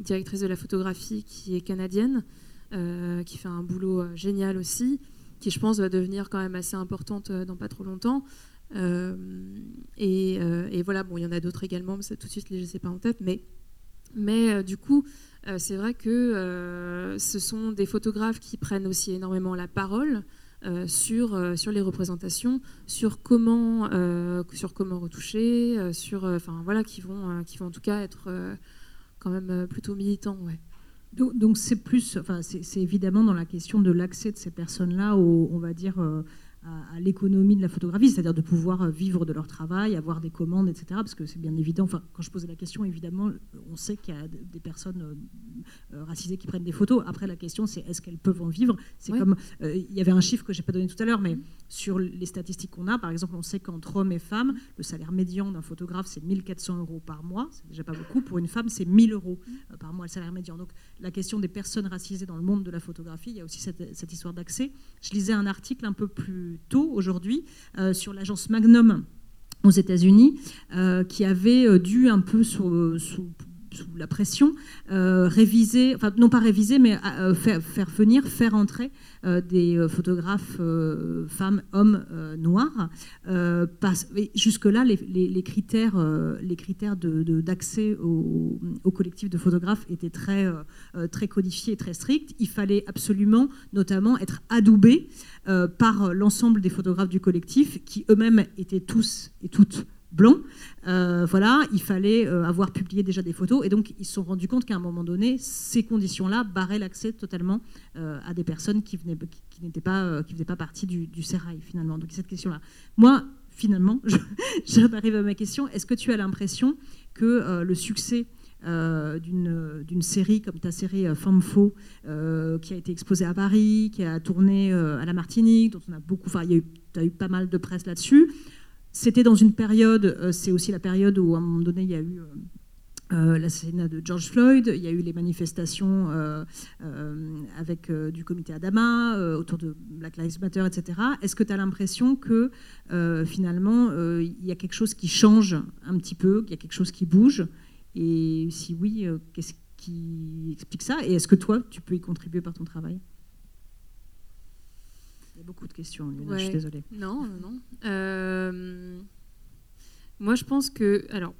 directrice de la photographie, qui est canadienne, qui fait un boulot génial aussi, qui je pense va devenir quand même assez importante dans pas trop longtemps. Et, et, voilà, bon, il y en a d'autres également, mais tout de suite, je ne sais pas en tête, mais du coup, euh, c'est vrai que euh, ce sont des photographes qui prennent aussi énormément la parole euh, sur, sur les représentations, sur comment, sur comment retoucher, sur, enfin voilà, qui vont, qui vont en tout cas être quand même plutôt militants. Ouais. Donc c'est plus, enfin c'est évidemment dans la question de l'accès de ces personnes-là, on va dire à, l'économie de la photographie, c'est-à-dire de pouvoir euh, vivre de leur travail, avoir des commandes, etc. Parce que c'est bien évident, enfin, quand je posais la question, évidemment, on sait qu'il y a des personnes euh, euh, racisées qui prennent des photos. Après, la question, c'est est-ce qu'elles peuvent en vivre? C'est comme, il y avait un chiffre que je n'ai pas donné tout à l'heure, mais sur les statistiques qu'on a, par exemple, on sait qu'entre hommes et femmes, le salaire médian d'un photographe, c'est 1400 euros par mois. C'est déjà pas beaucoup. Pour une femme, c'est 1000 euros par mois, le salaire médian. Donc, la question des personnes racisées dans le monde de la photographie, il y a aussi cette, cette histoire d'accès. Je lisais un article un peu plus tôt aujourd'hui euh, sur l'agence Magnum aux États-Unis, euh, qui avait euh, dû un peu sous, sous la pression, réviser, enfin non pas réviser, mais faire, faire, venir, faire entrer euh, des euh, photographes euh, femmes, hommes noirs. Jusque-là, les, critères, d'accès au, collectif de photographes étaient très, très codifiés et très stricts. Il fallait absolument, notamment, être adoubé par l'ensemble des photographes du collectif, qui eux-mêmes étaient tous et toutes blanc. voilà, il fallait avoir publié déjà des photos. Et donc, ils se sont rendus compte qu'à un moment donné, ces conditions-là barraient l'accès totalement à des personnes qui, venaient, pas, faisaient pas partie du, du finalement. Donc, cette question-là. Moi, finalement, j'arrive [laughs] à ma question. Est-ce que tu as l'impression que le succès euh, d'une série comme ta série euh, Femme Faux, euh, qui a été exposée à Paris, qui a tourné à la Martinique, dont on a beaucoup. Enfin, il y a eu, pas mal de presse là-dessus. C'était dans une période, c'est aussi la période où à un moment donné il y a eu l'assassinat de George Floyd, il y a eu les manifestations avec du comité Adama autour de Black Lives Matter, etc. Est-ce que tu as l'impression que finalement il y a quelque chose qui change un petit peu, qu'il y a quelque chose qui bouge? Et si oui, euh, qu'est-ce qui explique ça? Et est-ce que toi, tu peux y contribuer par ton travail? Beaucoup de questions, je suis désolée. Non, non. Euh, moi, je pense que... Alors,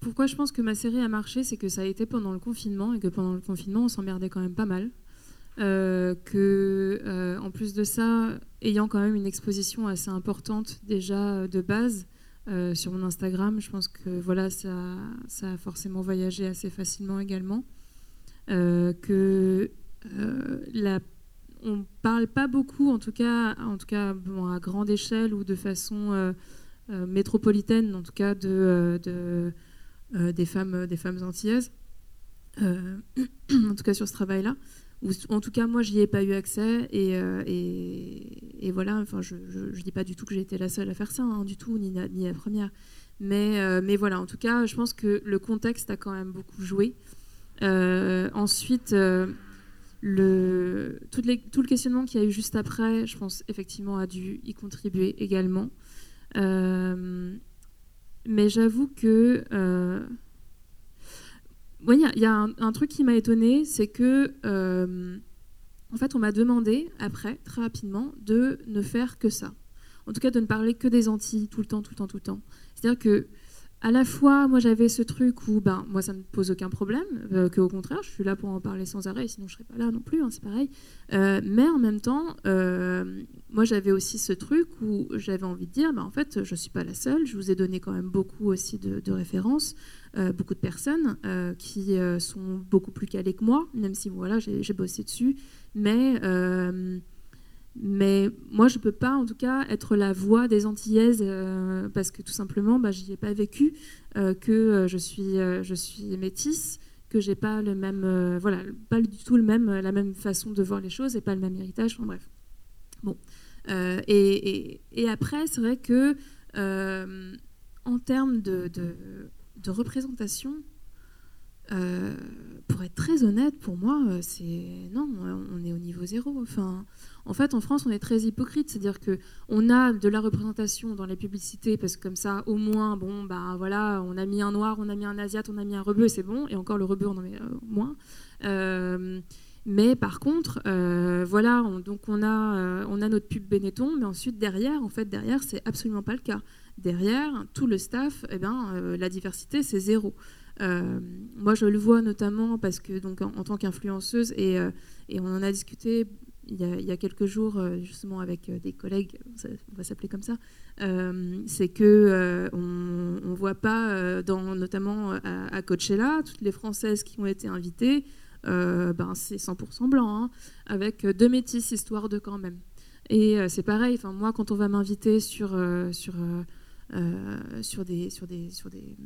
pourquoi je pense que ma série a marché, c'est que ça a été pendant le confinement et que pendant le confinement, on s'emmerdait quand même pas mal. Euh, que, en plus de ça, ayant quand même une exposition assez importante déjà de base, euh, sur mon Instagram. Je pense que voilà, ça, ça a forcément voyagé assez facilement également. Euh, que euh, la, on parle pas beaucoup, en tout cas, en tout cas à grande échelle ou de façon métropolitaine, en tout cas de, de des femmes, des femmes antillaises. [clears throat] en tout cas sur ce travail-là. En tout cas moi j'y ai pas eu accès et, euh, voilà. Enfin je, je, dis pas du tout que j'ai été la seule à faire ça hein, du tout ni la, ni la première. Mais, euh, mais voilà en tout cas je pense que le contexte a quand même beaucoup joué. Euh, ensuite tout, le questionnement qu'il y a eu juste après je pense effectivement a dû y contribuer également mais j'avoue que il y, a un, truc qui m'a étonné, c'est que, euh, en fait, on m'a demandé après, très rapidement, de ne faire que ça. En tout cas, de ne parler que des Antilles tout le temps, tout le temps, tout le temps. C'est-à-dire que à la fois, moi j'avais ce truc où, ben, moi ça ne me pose aucun problème, euh, qu'au contraire, je suis là pour en parler sans arrêt, sinon je serais pas là non plus, hein, c'est pareil. Euh, mais en même temps, euh, moi j'avais aussi ce truc où j'avais envie de dire, ben, en fait, je suis pas la seule, je vous ai donné quand même beaucoup aussi de, de références, beaucoup de personnes qui sont beaucoup plus calées que moi, même si voilà, j'ai bossé dessus, mais mais moi, je ne peux pas, en tout cas, être la voix des Antillaises euh, parce que tout simplement, bah, j'y ai pas vécu, euh, que euh, je suis, je suis métisse, que j'ai pas le même, voilà, pas du tout le même, la même façon de voir les choses et pas le même héritage. Bref. Bon. Et, après, c'est vrai que en termes de, de, de représentation, pour être très honnête, pour moi, c'est non, on est au niveau zéro. Enfin, en fait, en France, on est très hypocrite, c'est-à-dire que on a de la représentation dans les publicités parce que comme ça, au moins, bon, bah voilà, on a mis un noir, on a mis un asiate, on a mis un rebeu, c'est bon, et encore le rebeu, on en met euh, moins. Euh, mais par contre, euh, voilà, donc on a, on a notre pub Benetton, mais ensuite derrière, en fait, derrière, c'est absolument pas le cas. Derrière, tout le staff, eh ben, la diversité, c'est zéro. moi, je le vois notamment parce que, donc, en, tant qu'influenceuse, et, on en a discuté il y, a, quelques jours, euh, justement, avec euh, des collègues, on va s'appeler comme ça, euh, c'est que on ne voit pas, notamment à, Coachella, toutes les Françaises qui ont été invitées, ben, c'est 100% blanc, hein, avec deux métis, histoire de quand même. Et c'est pareil, moi, quand on va m'inviter sur... sur euh, sur, des, sur, des, sur des,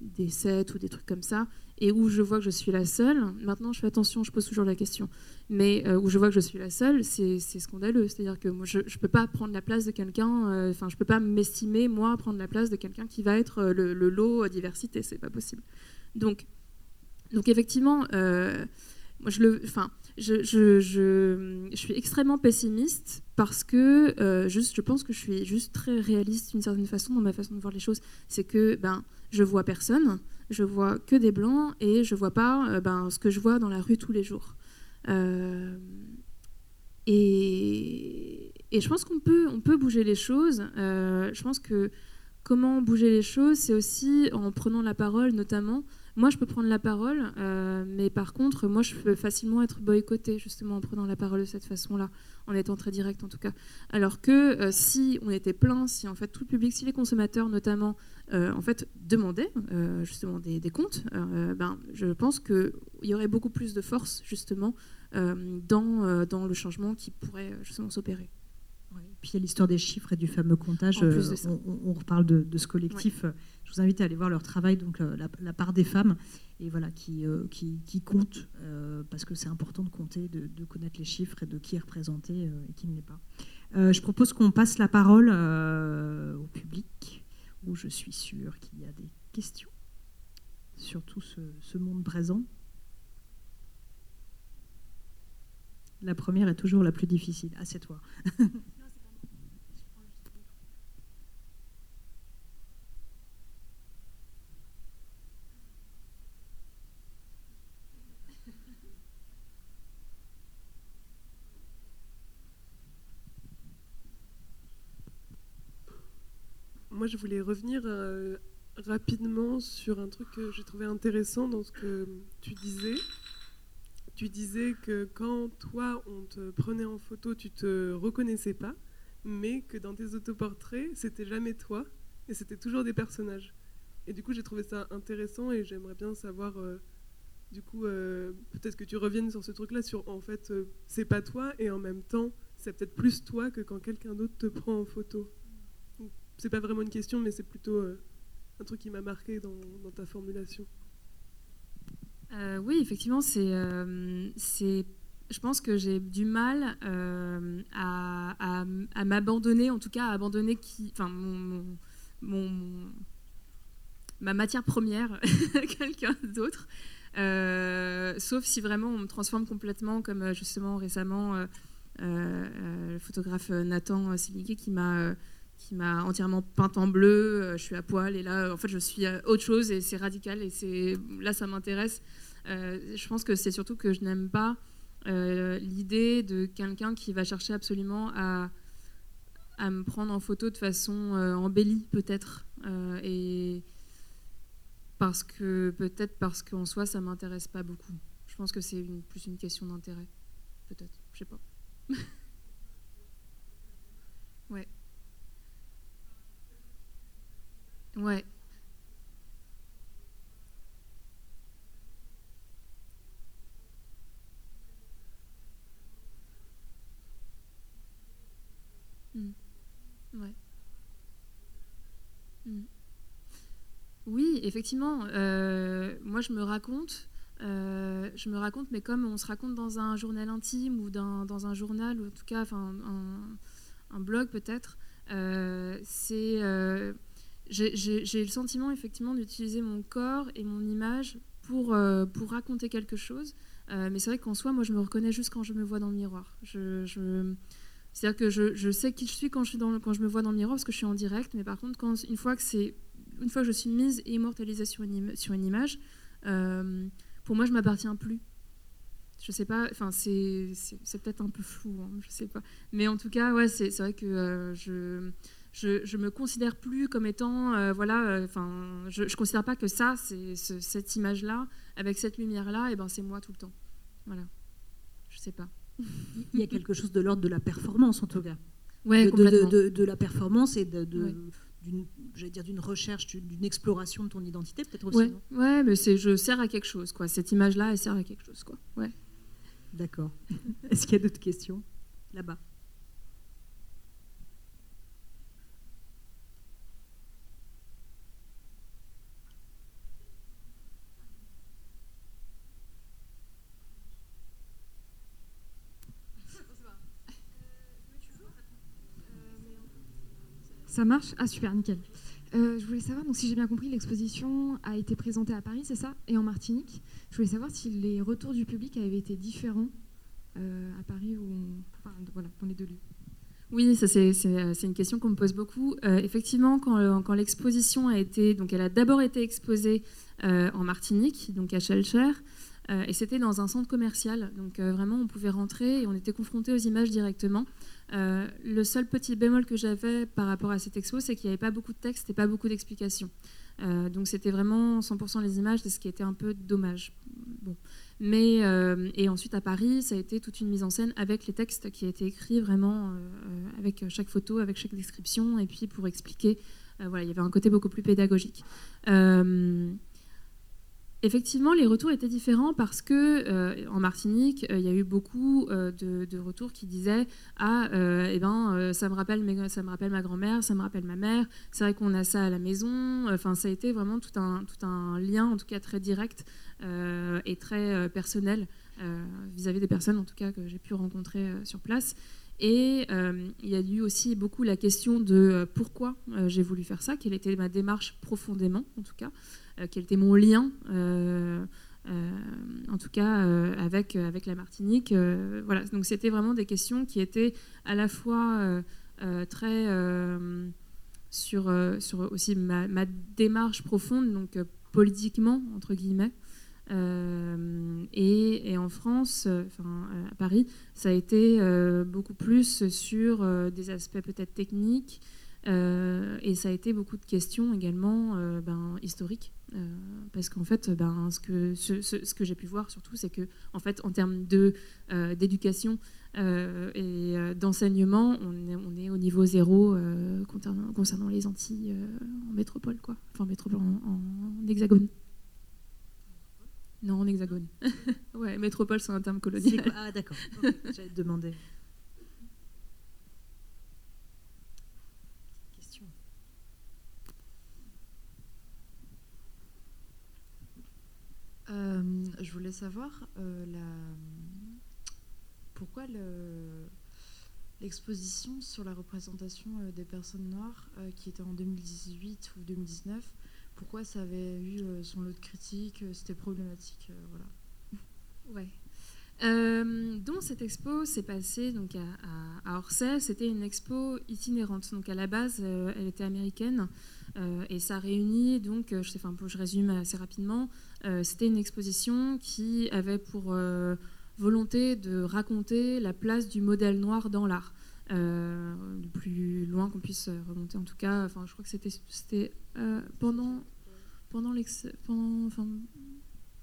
des sets ou des trucs comme ça, et où je vois que je suis la seule. Maintenant, je fais attention, je pose toujours la question, mais euh, où je vois que je suis la seule, c'est scandaleux. C'est-à-dire que moi, je ne peux pas prendre la place de quelqu'un, euh, enfin, je ne peux pas m'estimer, moi, prendre la place de quelqu'un qui va être le, le lot diversité, c'est pas possible. Donc, donc effectivement, moi, je le. Je, je, je, suis extrêmement pessimiste parce que euh, juste, je pense que je suis juste très réaliste d'une certaine façon dans ma façon de voir les choses. C'est que ben, je vois personne, je vois que des blancs et je vois pas euh, ben, ce que je vois dans la rue tous les jours. Euh, et, et, je pense qu'on peut, on peut bouger les choses. je pense que comment bouger les choses, c'est aussi en prenant la parole, notamment. Moi, je peux prendre la parole, euh, mais par contre, moi, je peux facilement être boycottée, justement, en prenant la parole de cette façon-là, en étant très direct, en tout cas. Alors que euh, si on était plein, si en fait tout le public, si les consommateurs, notamment, euh, en fait, demandaient justement des, des comptes, ben, je pense qu'il y aurait beaucoup plus de force, justement, dans, dans le changement qui pourrait justement s'opérer. Puis il y a l'histoire des chiffres et du fameux comptage. Euh, on, reparle de, ce collectif. Je vous invite à aller voir leur travail, donc euh, la, part des femmes, et voilà, qui, euh, qui, compte, parce que c'est important de compter, de, connaître les chiffres et de qui est représenté et qui ne l'est pas. je propose qu'on passe la parole au public, où je suis sûre qu'il y a des questions sur tout ce, monde présent. La première est toujours la plus difficile. Ah, c'est toi. Je voulais revenir euh, rapidement sur un truc que j'ai trouvé intéressant dans ce que tu disais. Tu disais que quand toi, on te prenait en photo, tu te reconnaissais pas, mais que dans tes autoportraits, c'était jamais toi, et c'était toujours des personnages. Et du coup, j'ai trouvé ça intéressant, et j'aimerais bien savoir, euh, du coup, euh, peut-être que tu reviennes sur ce truc-là, sur en fait, c'est pas toi, et en même temps, c'est peut-être plus toi que quand quelqu'un d'autre te prend en photo c'est pas vraiment une question, mais c'est plutôt euh, un truc qui m'a marqué dans, ta formulation. Euh, oui, effectivement, euh, c'est, je pense que j'ai du mal à, m'abandonner, en tout cas à abandonner qui, enfin, mon, ma matière première [laughs] quelqu'un d'autre. sauf si vraiment on me transforme complètement, comme justement récemment le photographe Nathan Siliguet qui m'a qui m'a entièrement peinte en bleu, euh, je suis à poil et là en fait je suis autre chose et c'est radical et c'est là ça m'intéresse. Euh, je pense que c'est surtout que je n'aime pas euh, l'idée de quelqu'un qui va chercher absolument à, à, me prendre en photo de façon embellie peut-être et parce que peut-être parce qu'en soi ça m'intéresse pas beaucoup. Je pense que c'est plus une question d'intérêt peut-être, je sais pas. [laughs] ouais. Ouais. Hmm. Ouais. Hmm. Oui, effectivement. Euh, moi, je me raconte. Euh, je me raconte, mais comme on se raconte dans un journal intime ou dans, un journal, ou en tout cas enfin, un, un blog peut-être, euh, c'est j'ai le sentiment effectivement d'utiliser mon corps et mon image pour, euh, pour raconter quelque chose. Euh, mais c'est vrai qu'en soi, moi, je me reconnais juste quand je me vois dans le miroir. C'est-à-dire que je, je, sais qui je suis quand je, suis quand je me vois dans le miroir parce que je suis en direct. Mais par contre, une, fois que une fois que je suis mise et immortalisée sur une, image, euh, pour moi, je m'appartiens plus. Je sais pas, enfin, c'est peut-être un peu flou, hein, je sais pas. Mais en tout cas, ouais, c'est vrai que je je, ne me considère plus comme étant, euh, voilà, euh, enfin, je, ne considère pas que ça, c'est cette image-là, avec cette lumière-là, et ben c'est moi tout le temps. Voilà. Je sais pas. Il y a quelque chose de l'ordre de la performance en tout cas. Ouais, de, de, la performance et de, d'une dire d'une recherche d'une exploration de ton identité peut-être aussi ouais, ouais mais c'est je sers à quelque chose quoi. Cette image là elle sert à quelque chose quoi. Ouais. D'accord. [laughs] Est-ce qu'il y a d'autres questions? Là-bas Ça marche? Ah super, nickel. Euh, je voulais savoir, donc si j'ai bien compris, l'exposition a été présentée à Paris, c'est ça? Et en Martinique? Je voulais savoir si les retours du public avaient été différents euh, à Paris ou voilà, dans les deux lieux. Oui, ça c'est une question qu'on me pose beaucoup. Euh, effectivement, quand, quand l'exposition a été, donc elle a d'abord été exposée en Martinique, donc à Chelcher. Et c'était dans un centre commercial. Donc vraiment, on pouvait rentrer et on était confronté aux images directement. le seul petit bémol que j'avais par rapport à cette expo, c'est qu'il n'y avait pas beaucoup de texte et pas beaucoup d'explications. donc c'était vraiment 100% les images, ce qui était un peu dommage. Bon. Mais, et ensuite à Paris, ça a été toute une mise en scène avec les textes qui étaient écrits vraiment avec chaque photo, avec chaque description, et puis pour expliquer euh, voilà, il y avait un côté beaucoup plus pédagogique. Euh, effectivement, les retours étaient différents parce que euh, en Martinique, il y a eu beaucoup de, retours qui disaient ah eh ben ça me rappelle ça me rappelle ma grand-mère, ça me rappelle ma mère. C'est vrai qu'on a ça à la maison. Enfin, ça a été vraiment tout un tout un lien, en tout cas très direct et très personnel vis-à-vis -vis des personnes, en tout cas que j'ai pu rencontrer sur place. Et euh, il y a eu aussi beaucoup la question de euh, pourquoi euh, j'ai voulu faire ça, quelle était ma démarche profondément, en tout cas, quel était mon lien, en tout cas, avec, avec la Martinique. voilà, donc c'était vraiment des questions qui étaient à la fois très sur, sur aussi ma, ma, démarche profonde, donc politiquement, entre guillemets, euh, et, en France, euh, enfin euh, à Paris, ça a été beaucoup plus sur des aspects peut-être techniques et ça a été beaucoup de questions également ben, historiques. parce qu'en fait, ben, ce que, ce, ce, que j'ai pu voir surtout, c'est que en, fait, en termes d'éducation et d'enseignement, on est, on est, au niveau zéro concernant, concernant, les Antilles en métropole, quoi. enfin métropole en hexagone. Non, en hexagone. [laughs] ouais, métropole, c'est un terme colonial. Ah, d'accord. J'allais te demander. Question. Euh, je voulais savoir euh, pourquoi l'exposition sur la représentation euh, des personnes noires, qui était en 2018 ou 2019, pourquoi ça avait eu son lot de critiques, c'était problématique, voilà. Ouais. Donc cette expo s'est passée donc à, Orsay. C'était une expo itinérante. Donc à la base, elle était américaine et ça réunit donc, je, sais, enfin, je résume assez rapidement. C'était une exposition qui avait pour volonté de raconter la place du modèle noir dans l'art. le plus loin qu'on puisse remonter en tout cas. Enfin, je crois que c'était pendant pendant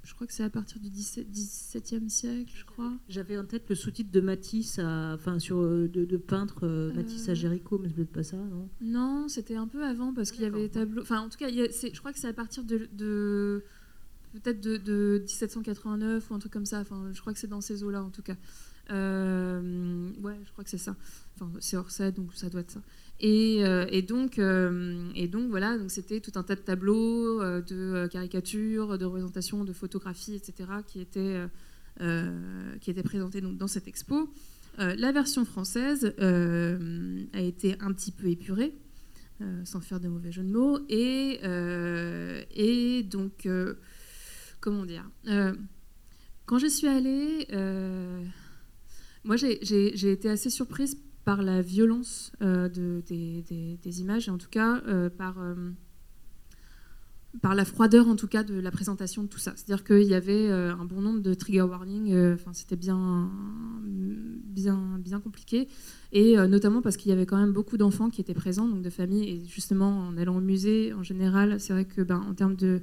je crois que c'est à partir du 17, e siècle, je crois. J'avais en tête le sous-titre de Matisse, enfin sur euh, de, peintre euh, Matisse à Jéricho, mais c'est peut-être pas ça, non? Non, c'était un peu avant parce qu'il y avait des tableaux. Enfin, en tout cas, je crois que c'est à partir de, de peut-être de, 1789 ou un truc comme ça. Enfin, je crois que c'est dans ces eaux-là, en tout cas. Euh, ouais, je crois que c'est ça. Enfin, c'est Orsay, donc ça doit être ça. Euh, et, donc, euh, et donc voilà, donc c'était tout un tas de tableaux, euh, de caricatures, de représentations, de photographies, etc., qui étaient, qui présentés dans cette expo. la version française a été un petit peu épurée, sans faire de mauvais jeu de mots, et donc, comment dire Quand je suis allée, moi j'ai été assez surprise par la violence euh, de, des, images, et en tout cas euh, par, euh, par la froideur en tout cas de la présentation de tout ça. C'est-à-dire qu'il y avait un bon nombre de trigger warnings, c'était bien, bien, bien compliqué, et notamment parce qu'il y avait quand même beaucoup d'enfants qui étaient présents, donc de familles, et justement en allant au musée en général, c'est vrai que ben, en termes de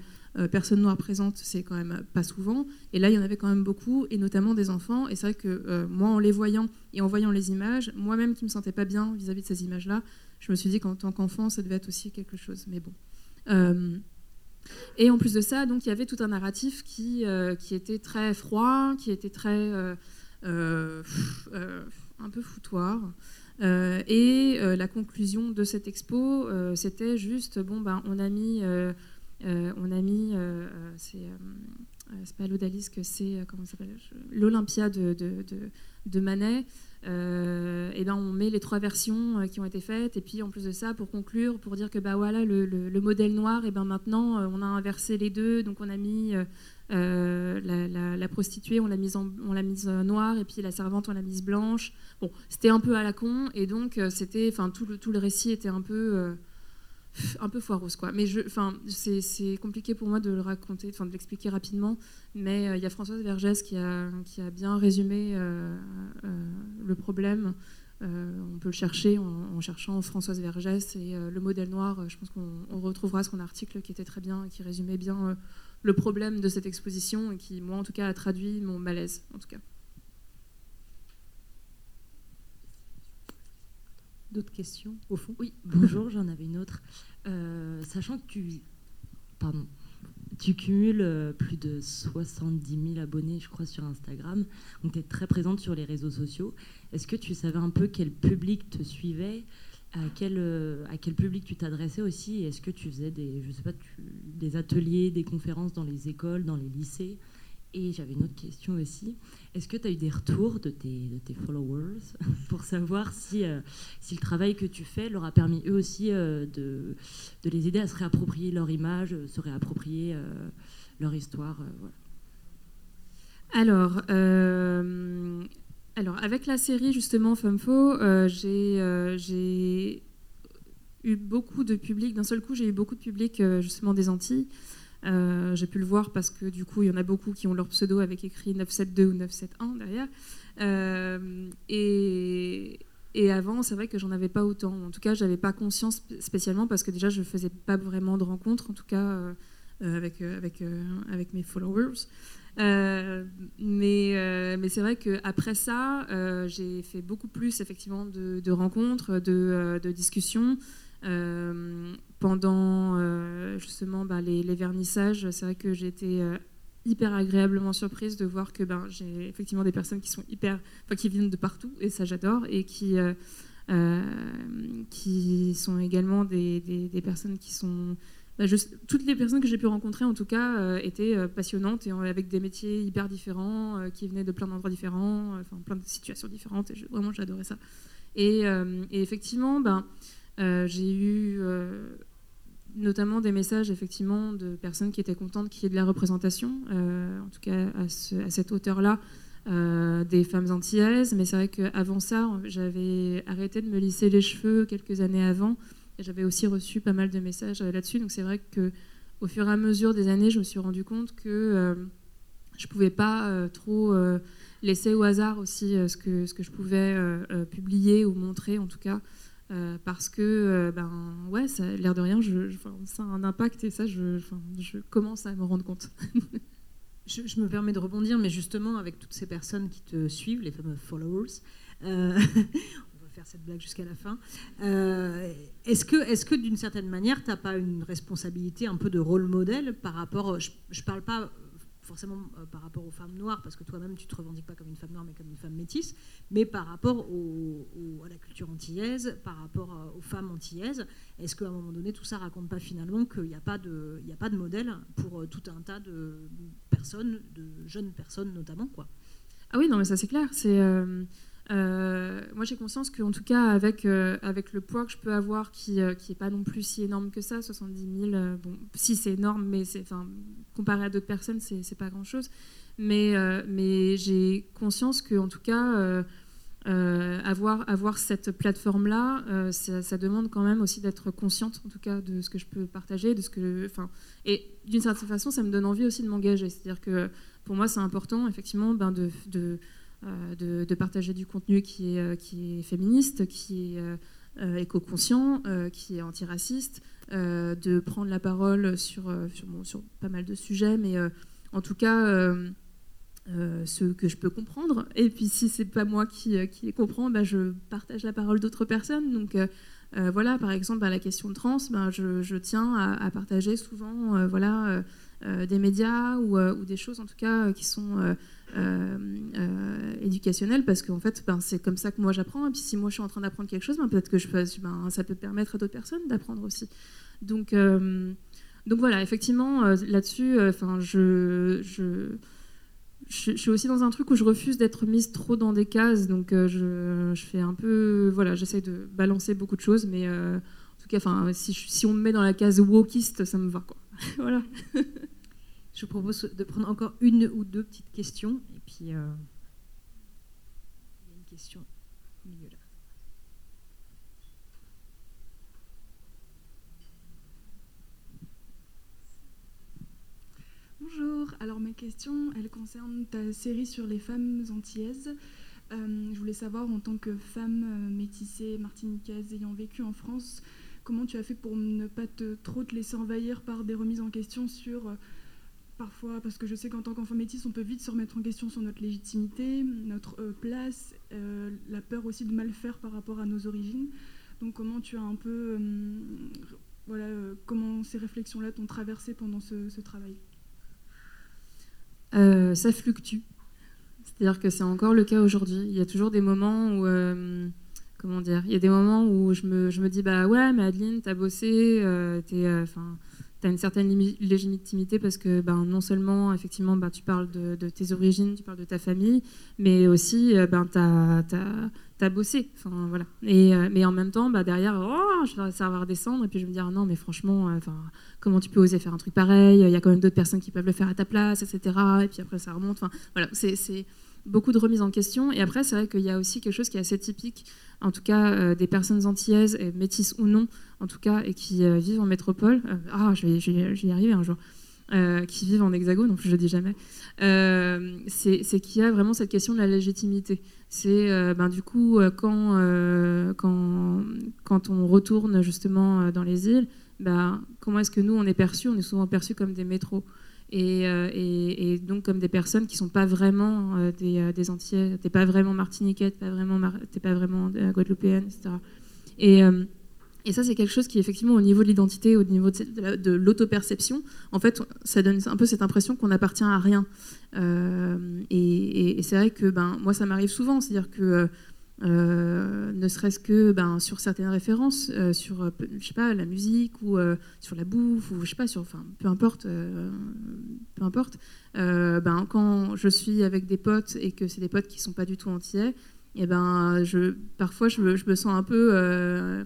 personnes noires présentes, c'est quand même pas souvent. Et là, il y en avait quand même beaucoup, et notamment des enfants. Et c'est vrai que euh, moi, en les voyant et en voyant les images, moi-même qui me sentais pas bien vis-à-vis de ces images-là, je me suis dit qu'en tant qu'enfant, ça devait être aussi quelque chose. Mais bon. Euh, et en plus de ça, donc il y avait tout un narratif qui, qui était très froid, qui était très un peu foutoir. et la conclusion de cette expo, c'était juste bon ben on a mis euh, on a mis, euh, euh, c'est pas l'Odalisque, c'est l'Olympia de, de, Manet. et ben on met les trois versions qui ont été faites. Et puis en plus de ça pour conclure pour dire que bah voilà le, modèle noir et ben maintenant on a inversé les deux. Donc on a mis la, prostituée on l'a mise on l'a mise noire. Et puis la servante on l'a mise blanche. Bon c'était un peu à la con. Et donc c'était enfin tout le tout le récit était un peu un peu foireuse quoi. Mais je, enfin, c'est compliqué pour moi de le raconter, enfin de l'expliquer rapidement. Mais il y a Françoise Vergès qui a, qui a bien résumé le problème. on peut le chercher en, cherchant Françoise Vergès et le modèle noir. Je pense qu'on retrouvera son article qui était très bien qui résumait bien le problème de cette exposition et qui, moi en tout cas, a traduit mon malaise, en tout cas. D'autres questions au fond? Oui, bonjour, j'en avais une autre. Euh, sachant que tu, pardon, tu cumules euh, plus de 70 000 abonnés, je crois, sur Instagram, donc tu es très présente sur les réseaux sociaux. Est-ce que tu savais un peu quel public te suivait à quel, euh, à quel public tu t'adressais aussi? Est-ce que tu faisais des, je sais pas, des ateliers, des conférences dans les écoles, dans les lycées? Et j'avais une autre question aussi. Est-ce que tu as eu des retours de tes, followers [laughs] pour savoir si, euh, si le travail que tu fais leur a permis eux aussi euh, de, de, les aider à se réapproprier leur image, se réapproprier leur histoire Alors, alors, avec la série justement Femme Faux, euh, euh, j'ai eu beaucoup de public. D'un seul coup, j'ai eu beaucoup de public euh, justement des Antilles. J'ai pu le voir parce que du coup, il y en a beaucoup qui ont leur pseudo avec écrit 972 ou 971 derrière. et, et, avant, c'est vrai que j'en avais pas autant. En tout cas, j'avais pas conscience spécialement parce que déjà, je faisais pas vraiment de rencontres, en tout cas avec, avec, mes followers. Euh, mais, euh, c'est vrai qu'après ça, euh, j'ai fait beaucoup plus effectivement de, rencontres, de discussions. Pendant justement bah, les, vernissages, c'est vrai que j'ai été hyper agréablement surprise de voir que ben, j'ai effectivement des personnes qui sont hyper, enfin, qui viennent de partout et ça j'adore et qui qui sont également des, des, personnes qui sont bah, toutes les personnes que j'ai pu rencontrer, en tout cas, euh, étaient euh, passionnantes et avec des métiers hyper différents, euh, qui venaient de plein d'endroits différents, enfin plein de situations différentes. Et vraiment, j'adorais ça. Et, effectivement, ben, j'ai eu notamment des messages effectivement de personnes qui étaient contentes qu'il y ait de la représentation, en tout cas à, cette hauteur-là, des femmes antillaises. Mais c'est vrai qu'avant ça, j'avais arrêté de me lisser les cheveux quelques années avant j'avais aussi reçu pas mal de messages euh, là-dessus. Donc c'est vrai que au fur et à mesure des années, je me suis rendu compte que euh, je ne pouvais pas euh, trop laisser au hasard aussi ce, que, ce que je pouvais publier ou montrer en tout cas. Parce que, ben ouais, l'air de rien, je, ça a un impact et ça, je, je commence à me rendre compte. [laughs] je, me permets de rebondir, mais justement, avec toutes ces personnes qui te suivent, les fameux followers, [laughs] faire cette blague jusqu'à la fin. Euh, est-ce que, est que d'une certaine manière, tu n'as pas une responsabilité un peu de rôle modèle par rapport, je ne parle pas forcément euh, par rapport aux femmes noires, parce que toi-même, tu te revendiques pas comme une femme noire, mais comme une femme métisse, mais par rapport à la culture antillaise, par rapport aux femmes antillaises, est-ce qu'à un moment donné, tout ça raconte pas finalement qu'il n'y a, pas de, modèle pour euh, tout un tas de personnes, de jeunes personnes notamment quoi? Ah oui, non, mais ça c'est clair. C'est... Euh, moi, j'ai conscience qu'en tout cas, avec, euh, avec le poids que je peux avoir, qui n'est euh, pas non plus si énorme que ça, 70 000, bon, si c'est énorme, mais comparé à d'autres personnes, c'est pas grand-chose. Mais, mais j'ai conscience qu'en tout cas, avoir, avoir cette plateforme-là, ça, demande quand même aussi d'être consciente, en tout cas, de ce que je peux partager, de ce que, et d'une certaine façon, ça me donne envie aussi de m'engager. C'est-à-dire que pour moi, c'est important, effectivement, ben, de euh, de, partager du contenu qui est, euh, qui est féministe, qui est euh, éco-conscient, qui est antiraciste, de prendre la parole sur, sur, pas mal de sujets, mais en tout cas, ce que je peux comprendre. Et puis si c'est pas moi qui, qui les comprends, bah, je partage la parole d'autres personnes. Donc voilà, par exemple, la question de trans, bah, je, tiens à, partager souvent voilà, des médias ou, ou, des choses en tout cas qui sont euh, euh, éducationnel parce qu'en fait ben, c'est comme ça que moi j'apprends et puis si moi je suis en train d'apprendre quelque chose ben, peut-être que je peux, ben, ça peut permettre à d'autres personnes d'apprendre aussi donc euh, donc voilà effectivement là-dessus enfin je, je je, suis aussi dans un truc où je refuse d'être mise trop dans des cases, donc je, je, fais un peu, voilà, j'essaie de balancer beaucoup de choses, mais en tout cas, si, si, on me met dans la case wokiste, ça me va, quoi. [laughs] voilà. [laughs] Je vous propose de prendre encore une ou deux petites questions. Et puis, euh, il y a une question au milieu là. Bonjour, alors ma question, elle concerne ta série sur les femmes antillaises. Euh, je voulais savoir, en tant que femme euh, métissée martiniquaise ayant vécu en France, comment tu as fait pour ne pas te, trop te laisser envahir par des remises en question sur parfois, parce que je sais qu'en tant qu'enfant métisse, on peut vite se remettre en question sur notre légitimité, notre place, la peur aussi de mal faire par rapport à nos origines. Donc comment tu as un peu, voilà, comment ces réflexions-là t'ont traversé pendant ce, travail? Ça fluctue. C'est-à-dire que c'est encore le cas aujourd'hui. Il y a toujours des moments où, euh, comment dire, il y a des moments où je me, je me dis bah ouais, mais Adeline, t'as bossé, euh, t'es, euh, enfin, t'as une certaine légitimité parce que ben, non seulement effectivement ben, tu parles de, tes origines, tu parles de ta famille, mais aussi ben, t'as, as bossé. Enfin, voilà. Et, mais en même temps, bah, derrière, oh, je, ça va redescendre et puis je vais me dire non, mais franchement, enfin, comment tu peux oser faire un truc pareil? Il y a quand même d'autres personnes qui peuvent le faire à ta place, etc. Et puis après ça remonte. Enfin, voilà, c'est beaucoup de remises en question. Et après, c'est vrai qu'il y a aussi quelque chose qui est assez typique, en tout cas euh, des personnes antillaises, métisses ou non, en tout cas, et qui euh, vivent en métropole. Euh, ah, je vais, un jour. qui vivent en hexagone, plus je dis jamais, c'est qu'il y a vraiment cette question de la légitimité. C'est ben, du coup quand, quand, quand on retourne justement dans les îles, ben, comment est-ce que nous on est perçus? On est souvent perçus comme des métros. Euh, et, donc comme des personnes qui sont pas vraiment euh, des, euh, des t'es pas vraiment martiniquais, t'es pas vraiment, t'es pas vraiment guadeloupéenne, etc. Et, et ça, c'est quelque chose qui, effectivement, au niveau de l'identité, au niveau de, l'autoperception, en fait, ça donne un peu cette impression qu'on n'appartient à rien. et, c'est vrai que ben, moi, ça m'arrive souvent, c'est-à-dire que euh, ne serait-ce que ben, sur certaines références, euh, sur euh, je sais pas, la musique ou sur la bouffe, ou je sais pas, sur, enfin, peu importe, peu importe. ben, quand je suis avec des potes et que c'est des potes qui sont pas du tout entiers, et eh ben, je, parfois je me sens un peu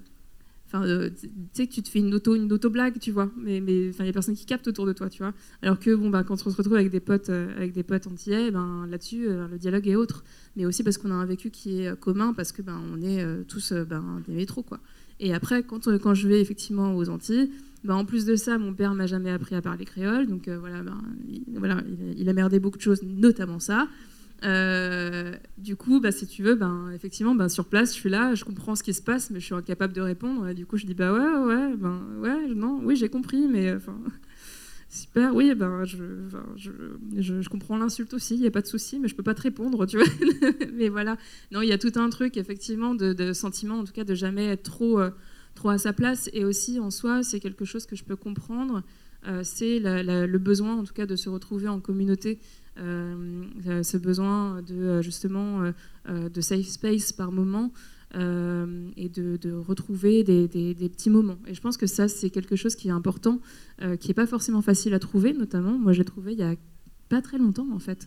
Enfin, euh, tu sais que tu te fais une auto, une auto blague, tu vois. Mais, mais il y a personne qui capte autour de toi, tu vois. Alors que bon, bah, quand on se retrouve avec des potes, euh, avec des potes entiers, ben là-dessus, euh, le dialogue est autre. Mais aussi parce qu'on a un vécu qui est commun, parce que ben on est tous ben, des métros, quoi. Et après, quand, quand je vais effectivement aux Antilles, ben, en plus de ça, mon père m'a jamais appris à parler créole, donc voilà, ben, voilà, il, a merdé beaucoup de choses, notamment ça. Euh, du coup, bah, si tu veux, ben, effectivement, ben, sur place, je suis là, je comprends ce qui se passe, mais je suis incapable de répondre. Du coup, je dis bah ouais, ouais, ben, ouais, non, oui, j'ai compris, mais enfin, [laughs] super, oui, ben, je, je, je, comprends l'insulte aussi, il n'y a pas de souci, mais je peux pas te répondre, tu vois. [laughs] mais voilà, non, il y a tout un truc, effectivement, de, sentiment, en tout cas, de jamais être trop, euh, trop à sa place. Et aussi, en soi, c'est quelque chose que je peux comprendre. Euh, c'est le besoin, en tout cas, de se retrouver en communauté euh, euh, ce besoin de euh, justement de safe space par moment et de, retrouver des, petits moments. Et je pense que ça, c'est quelque chose qui est important, qui n'est pas forcément facile à trouver, notamment. Moi, j'ai trouvé il y a pas très longtemps, en fait.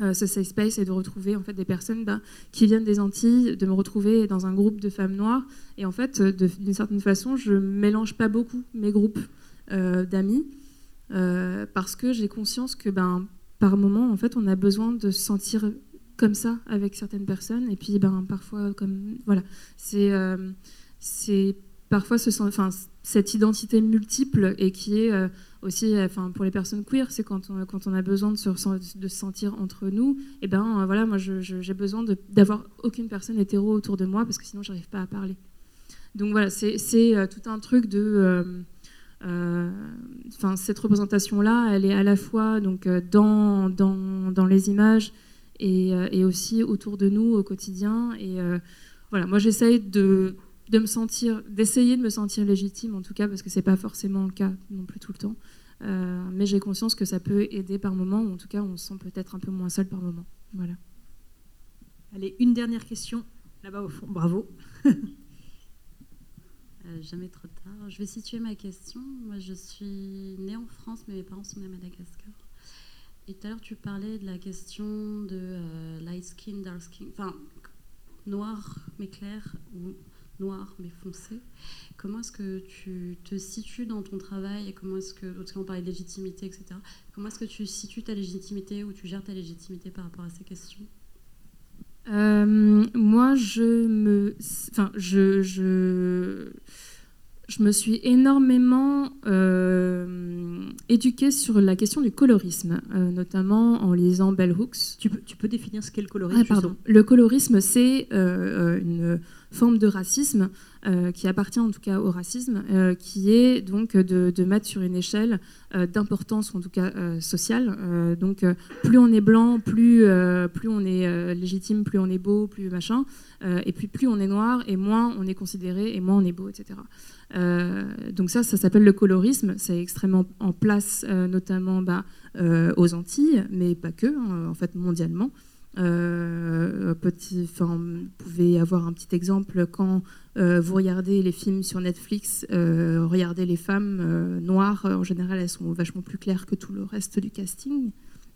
ce safe space et de retrouver en fait des personnes bah, qui viennent des Antilles, de me retrouver dans un groupe de femmes noires. Et en fait, d'une certaine façon, je mélange pas beaucoup mes groupes d'amis parce que j'ai conscience que ben par moment, en fait, on a besoin de se sentir comme ça avec certaines personnes. Et puis, ben, parfois, comme voilà, c'est euh, parfois ce, enfin, cette identité multiple et qui est euh, aussi, enfin, pour les personnes queer, c'est quand on, quand on a besoin de se, de se sentir entre nous. Et ben, voilà, moi, j'ai besoin d'avoir aucune personne hétéro autour de moi parce que sinon, j'arrive pas à parler. Donc voilà, c'est euh, tout un truc de enfin, cette représentation-là, elle est à la fois donc, euh, dans, dans, dans les images et, euh, et, aussi autour de nous au quotidien. Et voilà, moi j'essaye de, de me sentir, d'essayer de me sentir légitime en tout cas, parce que c'est pas forcément le cas non plus tout le temps. mais j'ai conscience que ça peut aider par moment, ou en tout cas on se sent peut-être un peu moins seul par moment. Voilà. Allez, une dernière question, là-bas au fond. Bravo. [laughs] Euh, jamais trop tard. Je vais situer ma question. Moi, je suis née en France, mais mes parents sont nés à Madagascar. Et tout à l'heure, tu parlais de la question de euh, light skin, dark skin, enfin, noir mais clair ou noir mais foncé. Comment est-ce que tu te situes dans ton travail et comment est-ce que, parce qu'on parlait de légitimité, etc. Comment est-ce que tu situes ta légitimité ou tu gères ta légitimité par rapport à ces questions? Euh, moi, je me, enfin, je, je, je me suis énormément euh, éduquée sur la question du colorisme, euh, notamment en lisant Bell Hooks. Tu peux, tu peux définir ce qu'est le colorisme Ah, pardon. Le colorisme, c'est une forme de racisme euh, qui appartient en tout cas au racisme, euh, qui est donc de, mettre sur une échelle euh, d'importance, en tout cas sociale. donc plus on est blanc, plus, plus on est légitime, plus on est beau, plus machin. et puis plus on est noir, et moins on est considéré, et moins on est beau, etc. donc ça, ça s'appelle le colorisme. C'est extrêmement en place, notamment bah, aux Antilles, mais pas que, hein, en fait mondialement. Euh, petit, vous pouvez avoir un petit exemple quand euh, vous regardez les films sur Netflix, euh, regardez les femmes euh, noires, en général elles sont vachement plus claires que tout le reste du casting.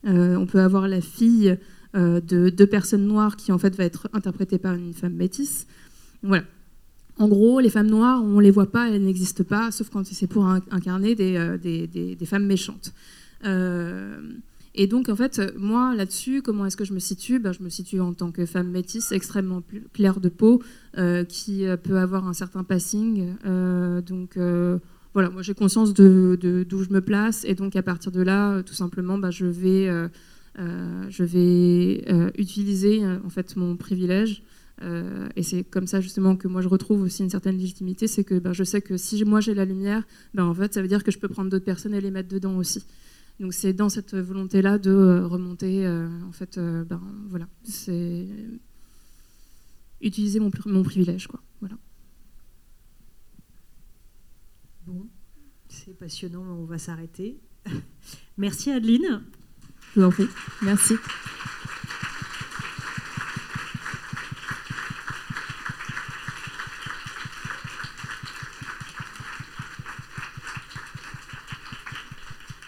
On peut avoir la fille de deux personnes noires qui en fait va être interprétée par une femme métisse. Voilà. En gros, les femmes noires, on les voit pas, elles n'existent pas, sauf quand c'est pour incarner des, des, des femmes méchantes. Et donc, en fait, moi, là-dessus, comment est-ce que je me situe? Ben, Je me situe en tant que femme métisse, extrêmement claire de peau, euh, qui euh, peut avoir un certain passing. Euh, donc, voilà, moi, j'ai conscience de, de, d'où je me place. Et donc, à partir de là, tout simplement, ben, je vais, je vais utiliser, en fait, mon privilège. et c'est comme ça, justement, que moi, je retrouve aussi une certaine légitimité. C'est que ben, je sais que si moi, j'ai la lumière, ben, en fait, ça veut dire que je peux prendre d'autres personnes et les mettre dedans aussi. Donc c'est dans cette volonté-là de euh, remonter, euh, en fait, euh, ben, voilà, c'est utiliser mon, mon, privilège, quoi. Voilà. Bon, c'est passionnant, on va s'arrêter. [laughs] Merci Adeline. Je vous en prie. Merci.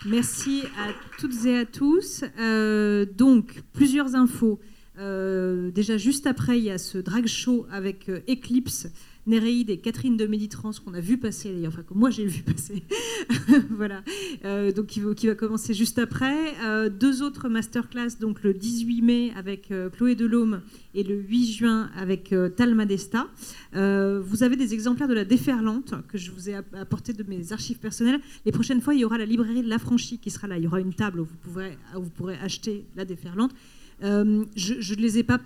Merci à toutes et à tous. Euh, donc, plusieurs infos. Euh, déjà, juste après, il y a ce drag show avec euh, Eclipse, Néréide et Catherine de Méditrance qu'on a vu passer, d'ailleurs, enfin que moi j'ai vu passer. [laughs] voilà. Euh, donc, qui va, commencer juste après. Euh, deux autres masterclass, donc le 18 mai avec euh, Chloé Delhomme et le 8 juin avec Talma Desta. vous avez des exemplaires de la déferlante que je vous ai apporté de mes archives personnelles. Les prochaines fois, il y aura la librairie de l'affranchi qui sera là. Il y aura une table où vous pourrez, acheter la déferlante. Je ne les ai pas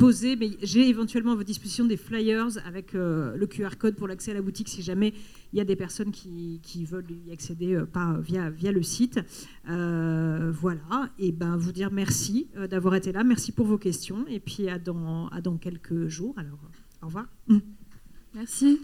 posés, mais j'ai éventuellement à votre disposition des flyers avec euh, le QR code pour l'accès à la boutique si jamais il y a des personnes qui, veulent y accéder euh, par, via, via le site. Euh, voilà, et ben vous dire merci d'avoir été là, merci pour vos questions, et puis à dans, à dans quelques jours. Alors, au revoir. Merci.